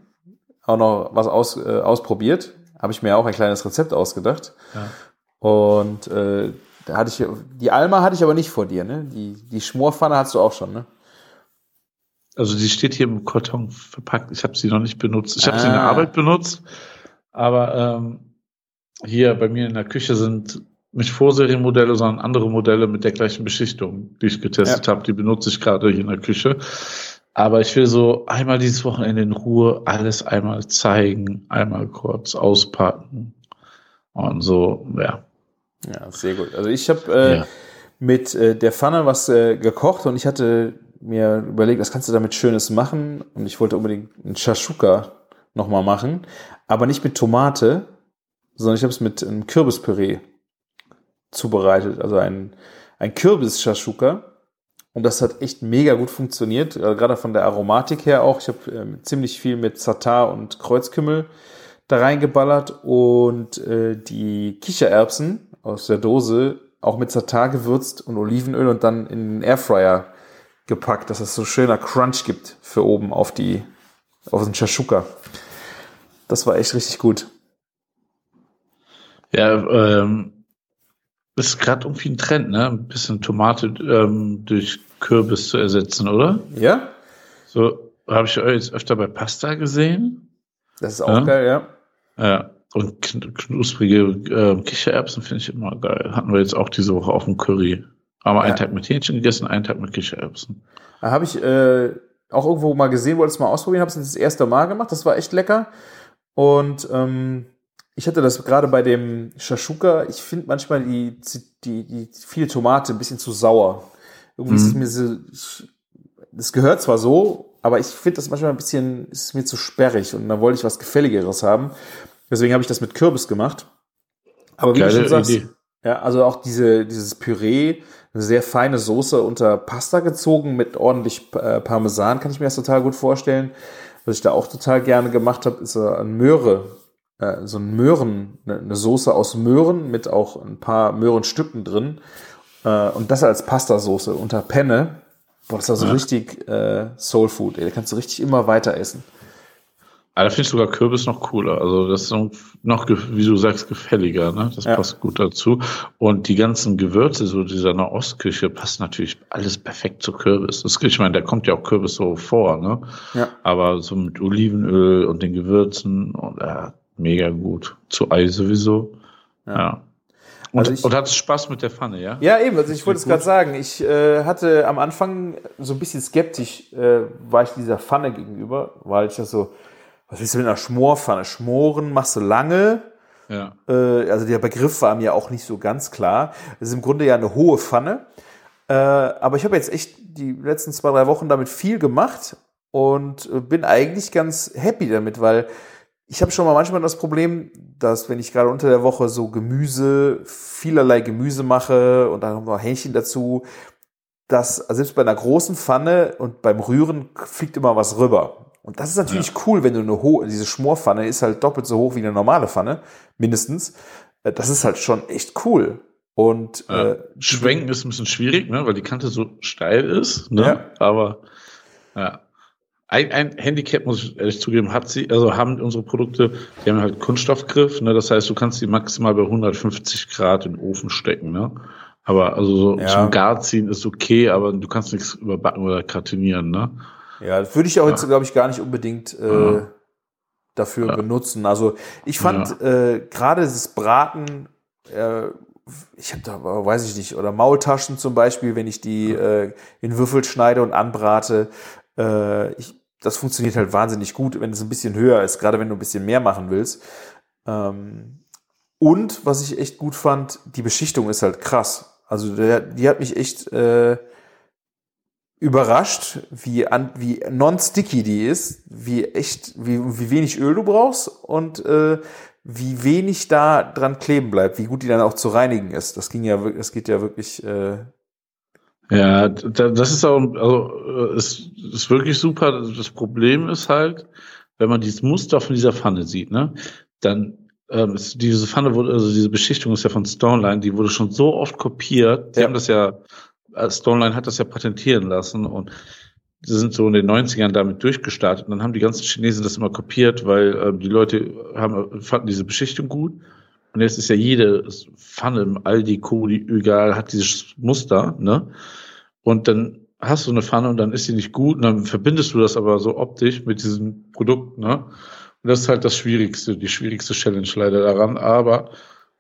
auch noch was aus, äh, ausprobiert. Habe ich mir auch ein kleines Rezept ausgedacht. Ja. Und äh, da hatte ich die Alma hatte ich aber nicht vor dir, ne? Die die Schmorpfanne hast du auch schon, ne? Also die steht hier im Karton verpackt. Ich habe sie noch nicht benutzt. Ich habe sie in der Ah. Arbeit benutzt, aber ähm, hier bei mir in der Küche sind nicht Vorserienmodelle, sondern andere Modelle mit der gleichen Beschichtung, die ich getestet habe. Die benutze ich gerade hier in der Küche. Aber ich will so einmal dieses Wochenende in Ruhe alles einmal zeigen, einmal kurz auspacken und so, ja. Ja, sehr gut. Also ich habe äh, Ja. mit äh, der Pfanne was äh, gekocht und ich hatte mir überlegt, was kannst du damit Schönes machen? Und ich wollte unbedingt einen Shashuka nochmal machen, aber nicht mit Tomate, sondern ich habe es mit einem Kürbispüree zubereitet, also ein, ein Kürbis-Shashuka. Und das hat echt mega gut funktioniert, äh, gerade von der Aromatik her auch. Ich habe ähm, ziemlich viel mit Satar und Kreuzkümmel da reingeballert und äh, die Kichererbsen aus der Dose auch mit Satar gewürzt und Olivenöl und dann in den Airfryer gepackt, dass es so schöner Crunch gibt für oben auf die auf den Shashuka. Das war echt richtig gut. Ja, ähm, ist gerade irgendwie ein Trend, ne? Ein bisschen Tomate ähm, durch Kürbis zu ersetzen, oder? Ja, So habe ich jetzt öfter bei Pasta gesehen. das ist auch Ja. geil, ja. Ja. Und kn- knusprige äh, Kichererbsen finde ich immer geil. Hatten wir jetzt auch diese Woche auf dem Curry. Haben wir einen Ja. Tag mit Hähnchen gegessen, einen Tag mit Kichererbsen. Da habe ich äh, auch irgendwo mal gesehen, wollte es mal ausprobieren, habe es das erste Mal gemacht. Das war echt lecker. Und ähm, ich hatte das gerade bei dem Shashuka. Ich finde manchmal die, die, die viele Tomate ein bisschen zu sauer. Irgendwie ist es Mhm. mir so, das gehört zwar so, aber ich finde das manchmal ein bisschen, ist es mir zu sperrig und dann wollte ich was Gefälligeres haben. Deswegen habe ich das mit Kürbis gemacht. Aber wie du Geile schon sagst, Idee. ja, also auch diese, dieses Püree, eine sehr feine Soße unter Pasta gezogen mit ordentlich äh, Parmesan, kann ich mir das total gut vorstellen. Was ich da auch total gerne gemacht habe, ist äh, ein Möhre, äh, so ein Möhren, eine, eine Soße aus Möhren mit auch ein paar Möhrenstücken drin. Äh, und das als Pastasoße unter Penne. Boah, das war so Ja. richtig äh, Soul Food, ey. Da kannst du richtig immer weiter essen. Aber da finde ich sogar Kürbis noch cooler. Also das ist noch, wie du sagst, gefälliger. Ne? Das Ja. passt gut dazu. Und die ganzen Gewürze, so dieser Nahostküche, passt natürlich alles perfekt zu Kürbis. Das, ich meine, da kommt ja auch Kürbis so vor. Ne? Ja. Aber so mit Olivenöl und den Gewürzen und äh, mega gut. Zu Ei sowieso. Ja. Ja. Und, Also ich- und hattest Spaß mit der Pfanne, ja? Ja, eben, also ich wollte es gerade sagen. Ich äh, hatte am Anfang so ein bisschen skeptisch, äh, war ich dieser Pfanne gegenüber, weil ich das so, was willst du mit einer Schmorpfanne? Schmoren machst du lange. Ja. Äh, also der Begriff war mir auch nicht so ganz klar. Es ist im Grunde ja eine hohe Pfanne. Äh, aber ich habe jetzt echt die letzten zwei, drei Wochen damit viel gemacht und äh, bin eigentlich ganz happy damit, weil ich habe schon mal manchmal das Problem, dass wenn ich gerade unter der Woche so Gemüse, vielerlei Gemüse mache und dann noch Hähnchen dazu, dass also selbst bei einer großen Pfanne und beim Rühren fliegt immer was rüber. Und das ist natürlich cool, wenn du eine hohe, diese Schmorpfanne ist halt doppelt so hoch wie eine normale Pfanne, mindestens. Äh, Das ist halt schon echt cool. Und Ja. äh, Schwenken ist ein bisschen schwierig, ne? weil die Kante so steil ist. Ne? Ja. Aber ja. Ein, ein Handicap, muss ich ehrlich zugeben, hat sie, also haben unsere Produkte, die haben halt Kunststoffgriff, ne? Das heißt, du kannst die maximal bei 150 Grad in den Ofen stecken, ne? Aber also so Ja. zum Garziehen ist okay, aber du kannst nichts überbacken oder gratinieren, ne? Ja, das würde ich auch jetzt, glaube ich, gar nicht unbedingt äh, Ja. dafür Ja. benutzen. Also ich fand äh, gerade dieses Braten, äh, ich habe da, weiß ich nicht, oder Maultaschen zum Beispiel, wenn ich die äh, in Würfel schneide und anbrate, äh, ich, das funktioniert halt wahnsinnig gut, wenn es ein bisschen höher ist, gerade wenn du ein bisschen mehr machen willst. Ähm, und was ich echt gut fand, die Beschichtung ist halt krass. Also der, die hat mich echt äh, überrascht, wie, an, wie non-sticky die ist, wie echt, wie, wie wenig Öl du brauchst und äh, wie wenig da dran kleben bleibt, wie gut die dann auch zu reinigen ist. Das ging ja, das geht ja wirklich. Äh, Ja, da, das ist auch, also, äh, ist, ist wirklich super. Das Problem ist halt, wenn man dieses Muster von dieser Pfanne sieht, ne, dann ähm, ist, diese Pfanne wurde, also diese Beschichtung ist ja von Stoneline, die wurde schon so oft kopiert. Die Ja. haben das ja, äh, Stoneline hat das ja patentieren lassen und die sind so in den 90ern damit durchgestartet. Und dann haben die ganzen Chinesen das immer kopiert, weil ähm, die Leute haben, fanden diese Beschichtung gut. Und jetzt ist ja jede Pfanne im Aldi, Kodi, egal, hat dieses Muster, ne? Und dann hast du eine Pfanne und dann ist sie nicht gut und dann verbindest du das aber so optisch mit diesem Produkt, ne? Und das ist halt das Schwierigste, die schwierigste Challenge leider daran, aber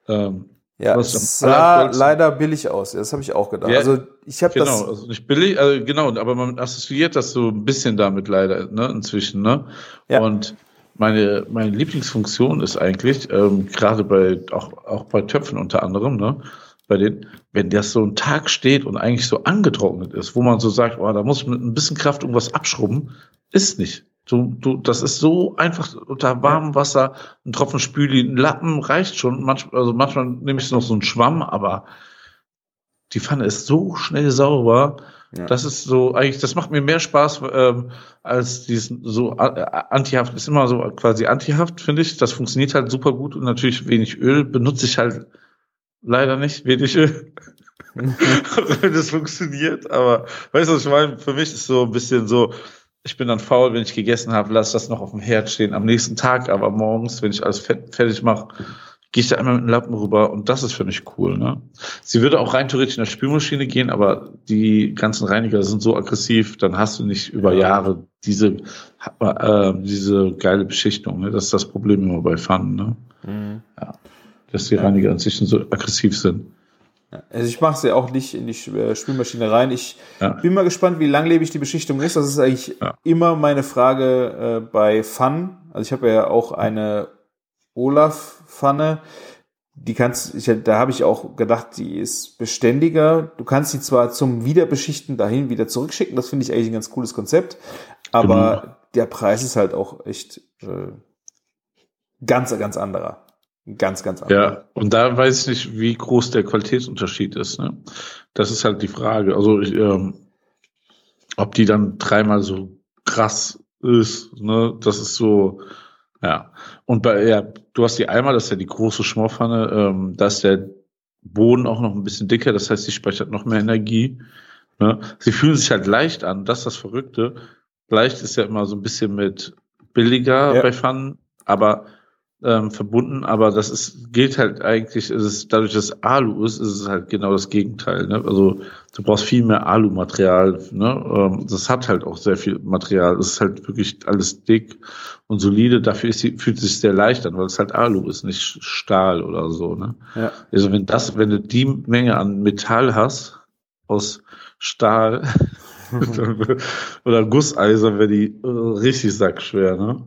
ähm, Ja, es sah leider billig aus. Das habe ich auch gedacht. Ja, also ich habe genau, das. also nicht billig, also genau, aber man assoziiert das so ein bisschen damit leider, ne, inzwischen, ne? Ja. Und meine, meine Lieblingsfunktion ist eigentlich, ähm, gerade bei, auch, auch bei Töpfen unter anderem, ne, bei denen, wenn das so ein Tag steht und eigentlich so angetrocknet ist, wo man so sagt, oh, da muss ich mit ein bisschen Kraft irgendwas abschrubben, ist nicht. Du, du, das ist so einfach unter warmem Wasser, ein Tropfen Spüli, ein Lappen reicht schon. Manchmal, also manchmal nehme ich noch so einen Schwamm, aber die Pfanne ist so schnell sauber. Ja. Das ist so, eigentlich, das macht mir mehr Spaß, ähm, als diesen so äh, Antihaft ist immer so quasi Antihaft, finde ich. Das funktioniert halt super gut und natürlich wenig Öl benutze ich halt leider nicht, wenig Öl. wenn das funktioniert, aber weißt du, was ich meine? Für mich ist so ein bisschen so, ich bin dann faul, wenn ich gegessen habe, lass das noch auf dem Herd stehen am nächsten Tag, aber morgens, wenn ich alles fertig mache, gehe ich da einmal mit dem Lappen rüber und das ist für mich cool. Ne? Sie würde auch rein theoretisch in der Spülmaschine gehen, aber die ganzen Reiniger sind so aggressiv, dann hast du nicht über Jahre diese, äh, diese geile Beschichtung. Ne? Das ist das Problem immer bei Pfannen, ne? Mhm. dass die Reiniger inzwischen so aggressiv sind. Also ich mache sie auch nicht in die äh, Spülmaschine rein. Ich Ja. bin mal gespannt, wie langlebig die Beschichtung ist. Das ist eigentlich Ja. immer meine Frage äh, bei Pfannen. Also ich habe ja auch eine Olaf-Pfanne. Die kannst, ich, da habe ich auch gedacht, die ist beständiger. Du kannst sie zwar zum Wiederbeschichten dahin wieder zurückschicken. Das finde ich eigentlich ein ganz cooles Konzept. Aber Genau. der Preis ist halt auch echt äh, ganz, ganz anderer. Ganz, ganz anderer. Ja, und da weiß ich nicht, wie groß der Qualitätsunterschied ist. Ne? Das ist halt die Frage. Also, ich, ähm, ob die dann dreimal so krass ist, ne? Das ist so, ja. Und bei, ja, du hast die Eimer, das ist ja die große Schmorpfanne, ähm, da ist der Boden auch noch ein bisschen dicker, das heißt, sie speichert noch mehr Energie. Ne? Sie fühlen sich halt leicht an, das ist das Verrückte. Leicht ist ja immer so ein bisschen mit billiger Ja. bei Pfannen, aber ähm, verbunden, aber das ist, gilt halt eigentlich, ist es, dadurch, dass Alu ist, ist es halt genau das Gegenteil. Ne? Also du brauchst viel mehr Alu-Material. Ne? Ähm, das hat halt auch sehr viel Material. Es ist halt wirklich alles dick und solide. Dafür ist sie, fühlt es sich sehr leicht an, weil es halt Alu ist, nicht Stahl oder so. Ne? Ja. Also wenn das, wenn du die Menge an Metall hast aus Stahl oder Gusseisen, wäre die äh, richtig sackschwer. Ne?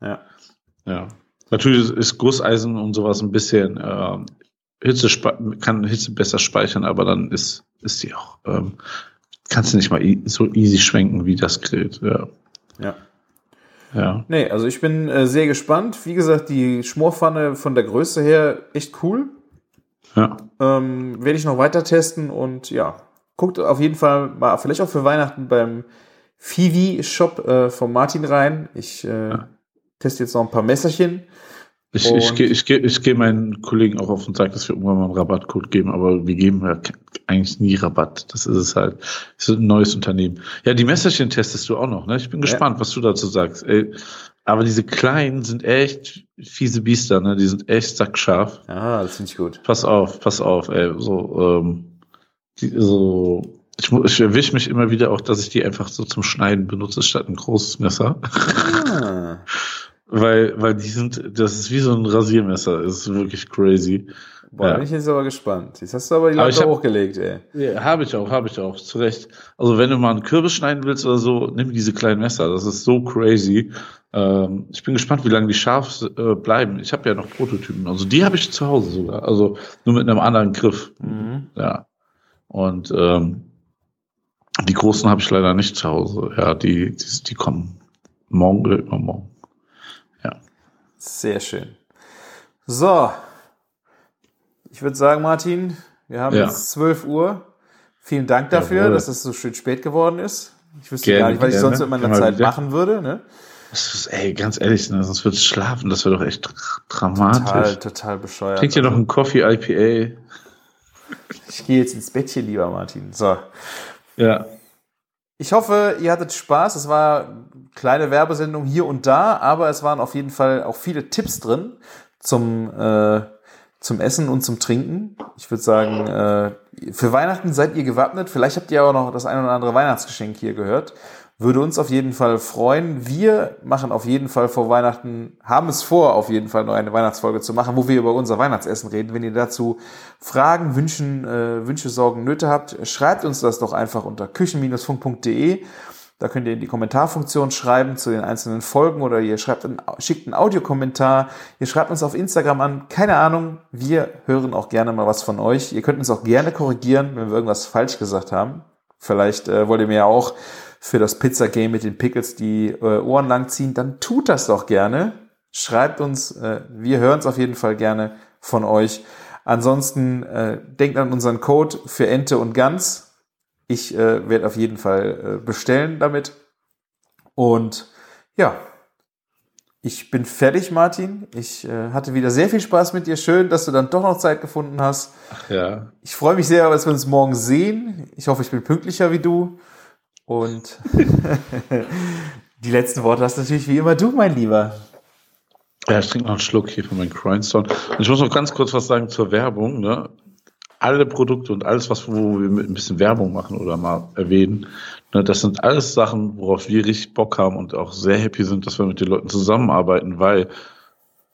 Ja. Ja. Natürlich ist Gusseisen und sowas ein bisschen ähm, Hitze kann Hitze besser speichern, aber dann ist ist die auch ähm, kannst du nicht mal e so easy schwenken wie das Gerät. Ja. ja. Ja. Nee, also ich bin äh, sehr gespannt. Wie gesagt, die Schmorpfanne von der Größe her echt cool. Ja. Ähm, Werde ich noch weiter testen und ja, guckt auf jeden Fall mal, vielleicht auch für Weihnachten beim Fivi-Shop äh, von Martin rein. Ich äh, teste jetzt noch ein paar Messerchen. Ich, ich, Und- gehe ich, geh, ich geh meinen Kollegen auch auf den Sack, dass wir irgendwann mal einen Rabattcode geben, aber wir geben ja eigentlich nie Rabatt. Das ist es halt. Das ist ein neues Unternehmen. Ja, die Messerchen testest du auch noch, ne? Ich bin gespannt, was du dazu sagst. Ey, aber diese kleinen sind echt fiese Biester, ne? Die sind echt sackscharf. Ah, das finde ich gut. Pass auf, pass auf, ey. So, ähm, die, so, ich, ich erwische mich immer wieder auch, dass ich die einfach so zum Schneiden benutze, statt ein großes Messer. Ah, weil, weil die sind, das ist wie so ein Rasiermesser. Das ist wirklich crazy. boah, Ja. bin ich jetzt aber gespannt. Jetzt hast du aber die hab- hochgelegt, ey. Ja, habe ich auch, habe ich auch, zu Recht. Also wenn du mal einen Kürbis schneiden willst oder so, nimm diese kleinen Messer. Das ist so crazy. Ähm, ich bin gespannt, wie lange die scharf äh, bleiben. Ich habe ja noch Prototypen. Also die habe ich zu Hause sogar. Also nur mit einem anderen Griff. Mhm. Ja. Und ähm, die großen habe ich leider nicht zu Hause. Ja, die, die, die kommen morgen oder übermorgen. Sehr schön. So. Ich würde sagen, Martin, wir haben Ja. jetzt 12 Uhr. Vielen Dank dafür, Jawohl. dass es so schön spät geworden ist. Ich wüsste Gerne, gar nicht, was ich gerne. sonst mit meiner Zeit wieder. machen würde. Ne? Das ist, ey, ganz ehrlich, ne, sonst wird's schlafen, das wäre doch echt dramatisch. Total, total bescheuert. Trink dir noch einen Coffee IPA. Ich gehe jetzt ins Bettchen, lieber Martin. So. Ja. Ich hoffe, ihr hattet Spaß. Es war kleine Werbesendung hier und da, aber es waren auf jeden Fall auch viele Tipps drin zum, äh, zum Essen und zum Trinken. Ich würde sagen, äh, für Weihnachten seid ihr gewappnet. Vielleicht habt ihr auch noch das ein oder andere Weihnachtsgeschenk hier gehört. Würde uns auf jeden Fall freuen. Wir machen auf jeden Fall vor Weihnachten, haben es vor, auf jeden Fall noch eine Weihnachtsfolge zu machen, wo wir über unser Weihnachtsessen reden. Wenn ihr dazu Fragen, Wünschen, äh, Wünsche, Sorgen, Nöte habt, schreibt uns das doch einfach unter küchen-funk.de. Da könnt ihr in die Kommentarfunktion schreiben zu den einzelnen Folgen oder ihr schreibt einen, schickt einen Audiokommentar. Ihr schreibt uns auf Instagram an. Keine Ahnung. Wir hören auch gerne mal was von euch. Ihr könnt uns auch gerne korrigieren, wenn wir irgendwas falsch gesagt haben. Vielleicht äh, wollt ihr mir ja auch für das Pizza-Game mit den Pickles die äh, Ohren langziehen, dann tut das doch gerne. Schreibt uns, äh, wir hören es auf jeden Fall gerne von euch. Ansonsten äh, denkt an unseren Code für Ente und Gans. Ich äh, werde auf jeden Fall äh, bestellen damit. Und ja, ich bin fertig, Martin. Ich äh, hatte wieder sehr viel Spaß mit dir. Schön, dass du dann doch noch Zeit gefunden hast. Ach ja. Ich freue mich sehr, dass wir uns morgen sehen. Ich hoffe, ich bin pünktlicher wie du. Und die letzten Worte hast natürlich wie immer du, mein Lieber. Ja, ich trinke noch einen Schluck hier von meinem Grindstone. Und ich muss noch ganz kurz was sagen zur Werbung. Ne? Alle Produkte und alles, was wo wir mit ein bisschen Werbung machen oder mal erwähnen, ne, das sind alles Sachen, worauf wir richtig Bock haben und auch sehr happy sind, dass wir mit den Leuten zusammenarbeiten, weil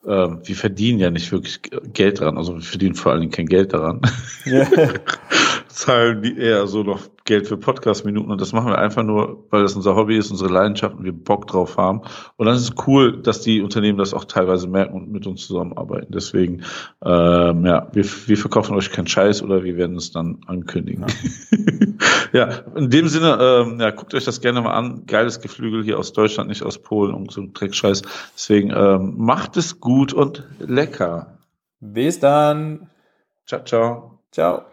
äh, wir verdienen ja nicht wirklich Geld daran. Also wir verdienen vor allen Dingen kein Geld daran. Ja. Zahlen die eher so noch Geld für Podcast-Minuten und das machen wir einfach nur, weil das unser Hobby ist, unsere Leidenschaft und wir Bock drauf haben. Und dann ist es cool, dass die Unternehmen das auch teilweise merken und mit uns zusammenarbeiten. Deswegen, ähm, ja, wir, wir verkaufen euch keinen Scheiß oder wir werden es dann ankündigen. Ja, ja in dem Sinne, ähm, ja, guckt euch das gerne mal an. Geiles Geflügel hier aus Deutschland, nicht aus Polen und so ein Dreckscheiß. Deswegen ähm, macht es gut und lecker. Bis dann. Ciao, ciao. Ciao.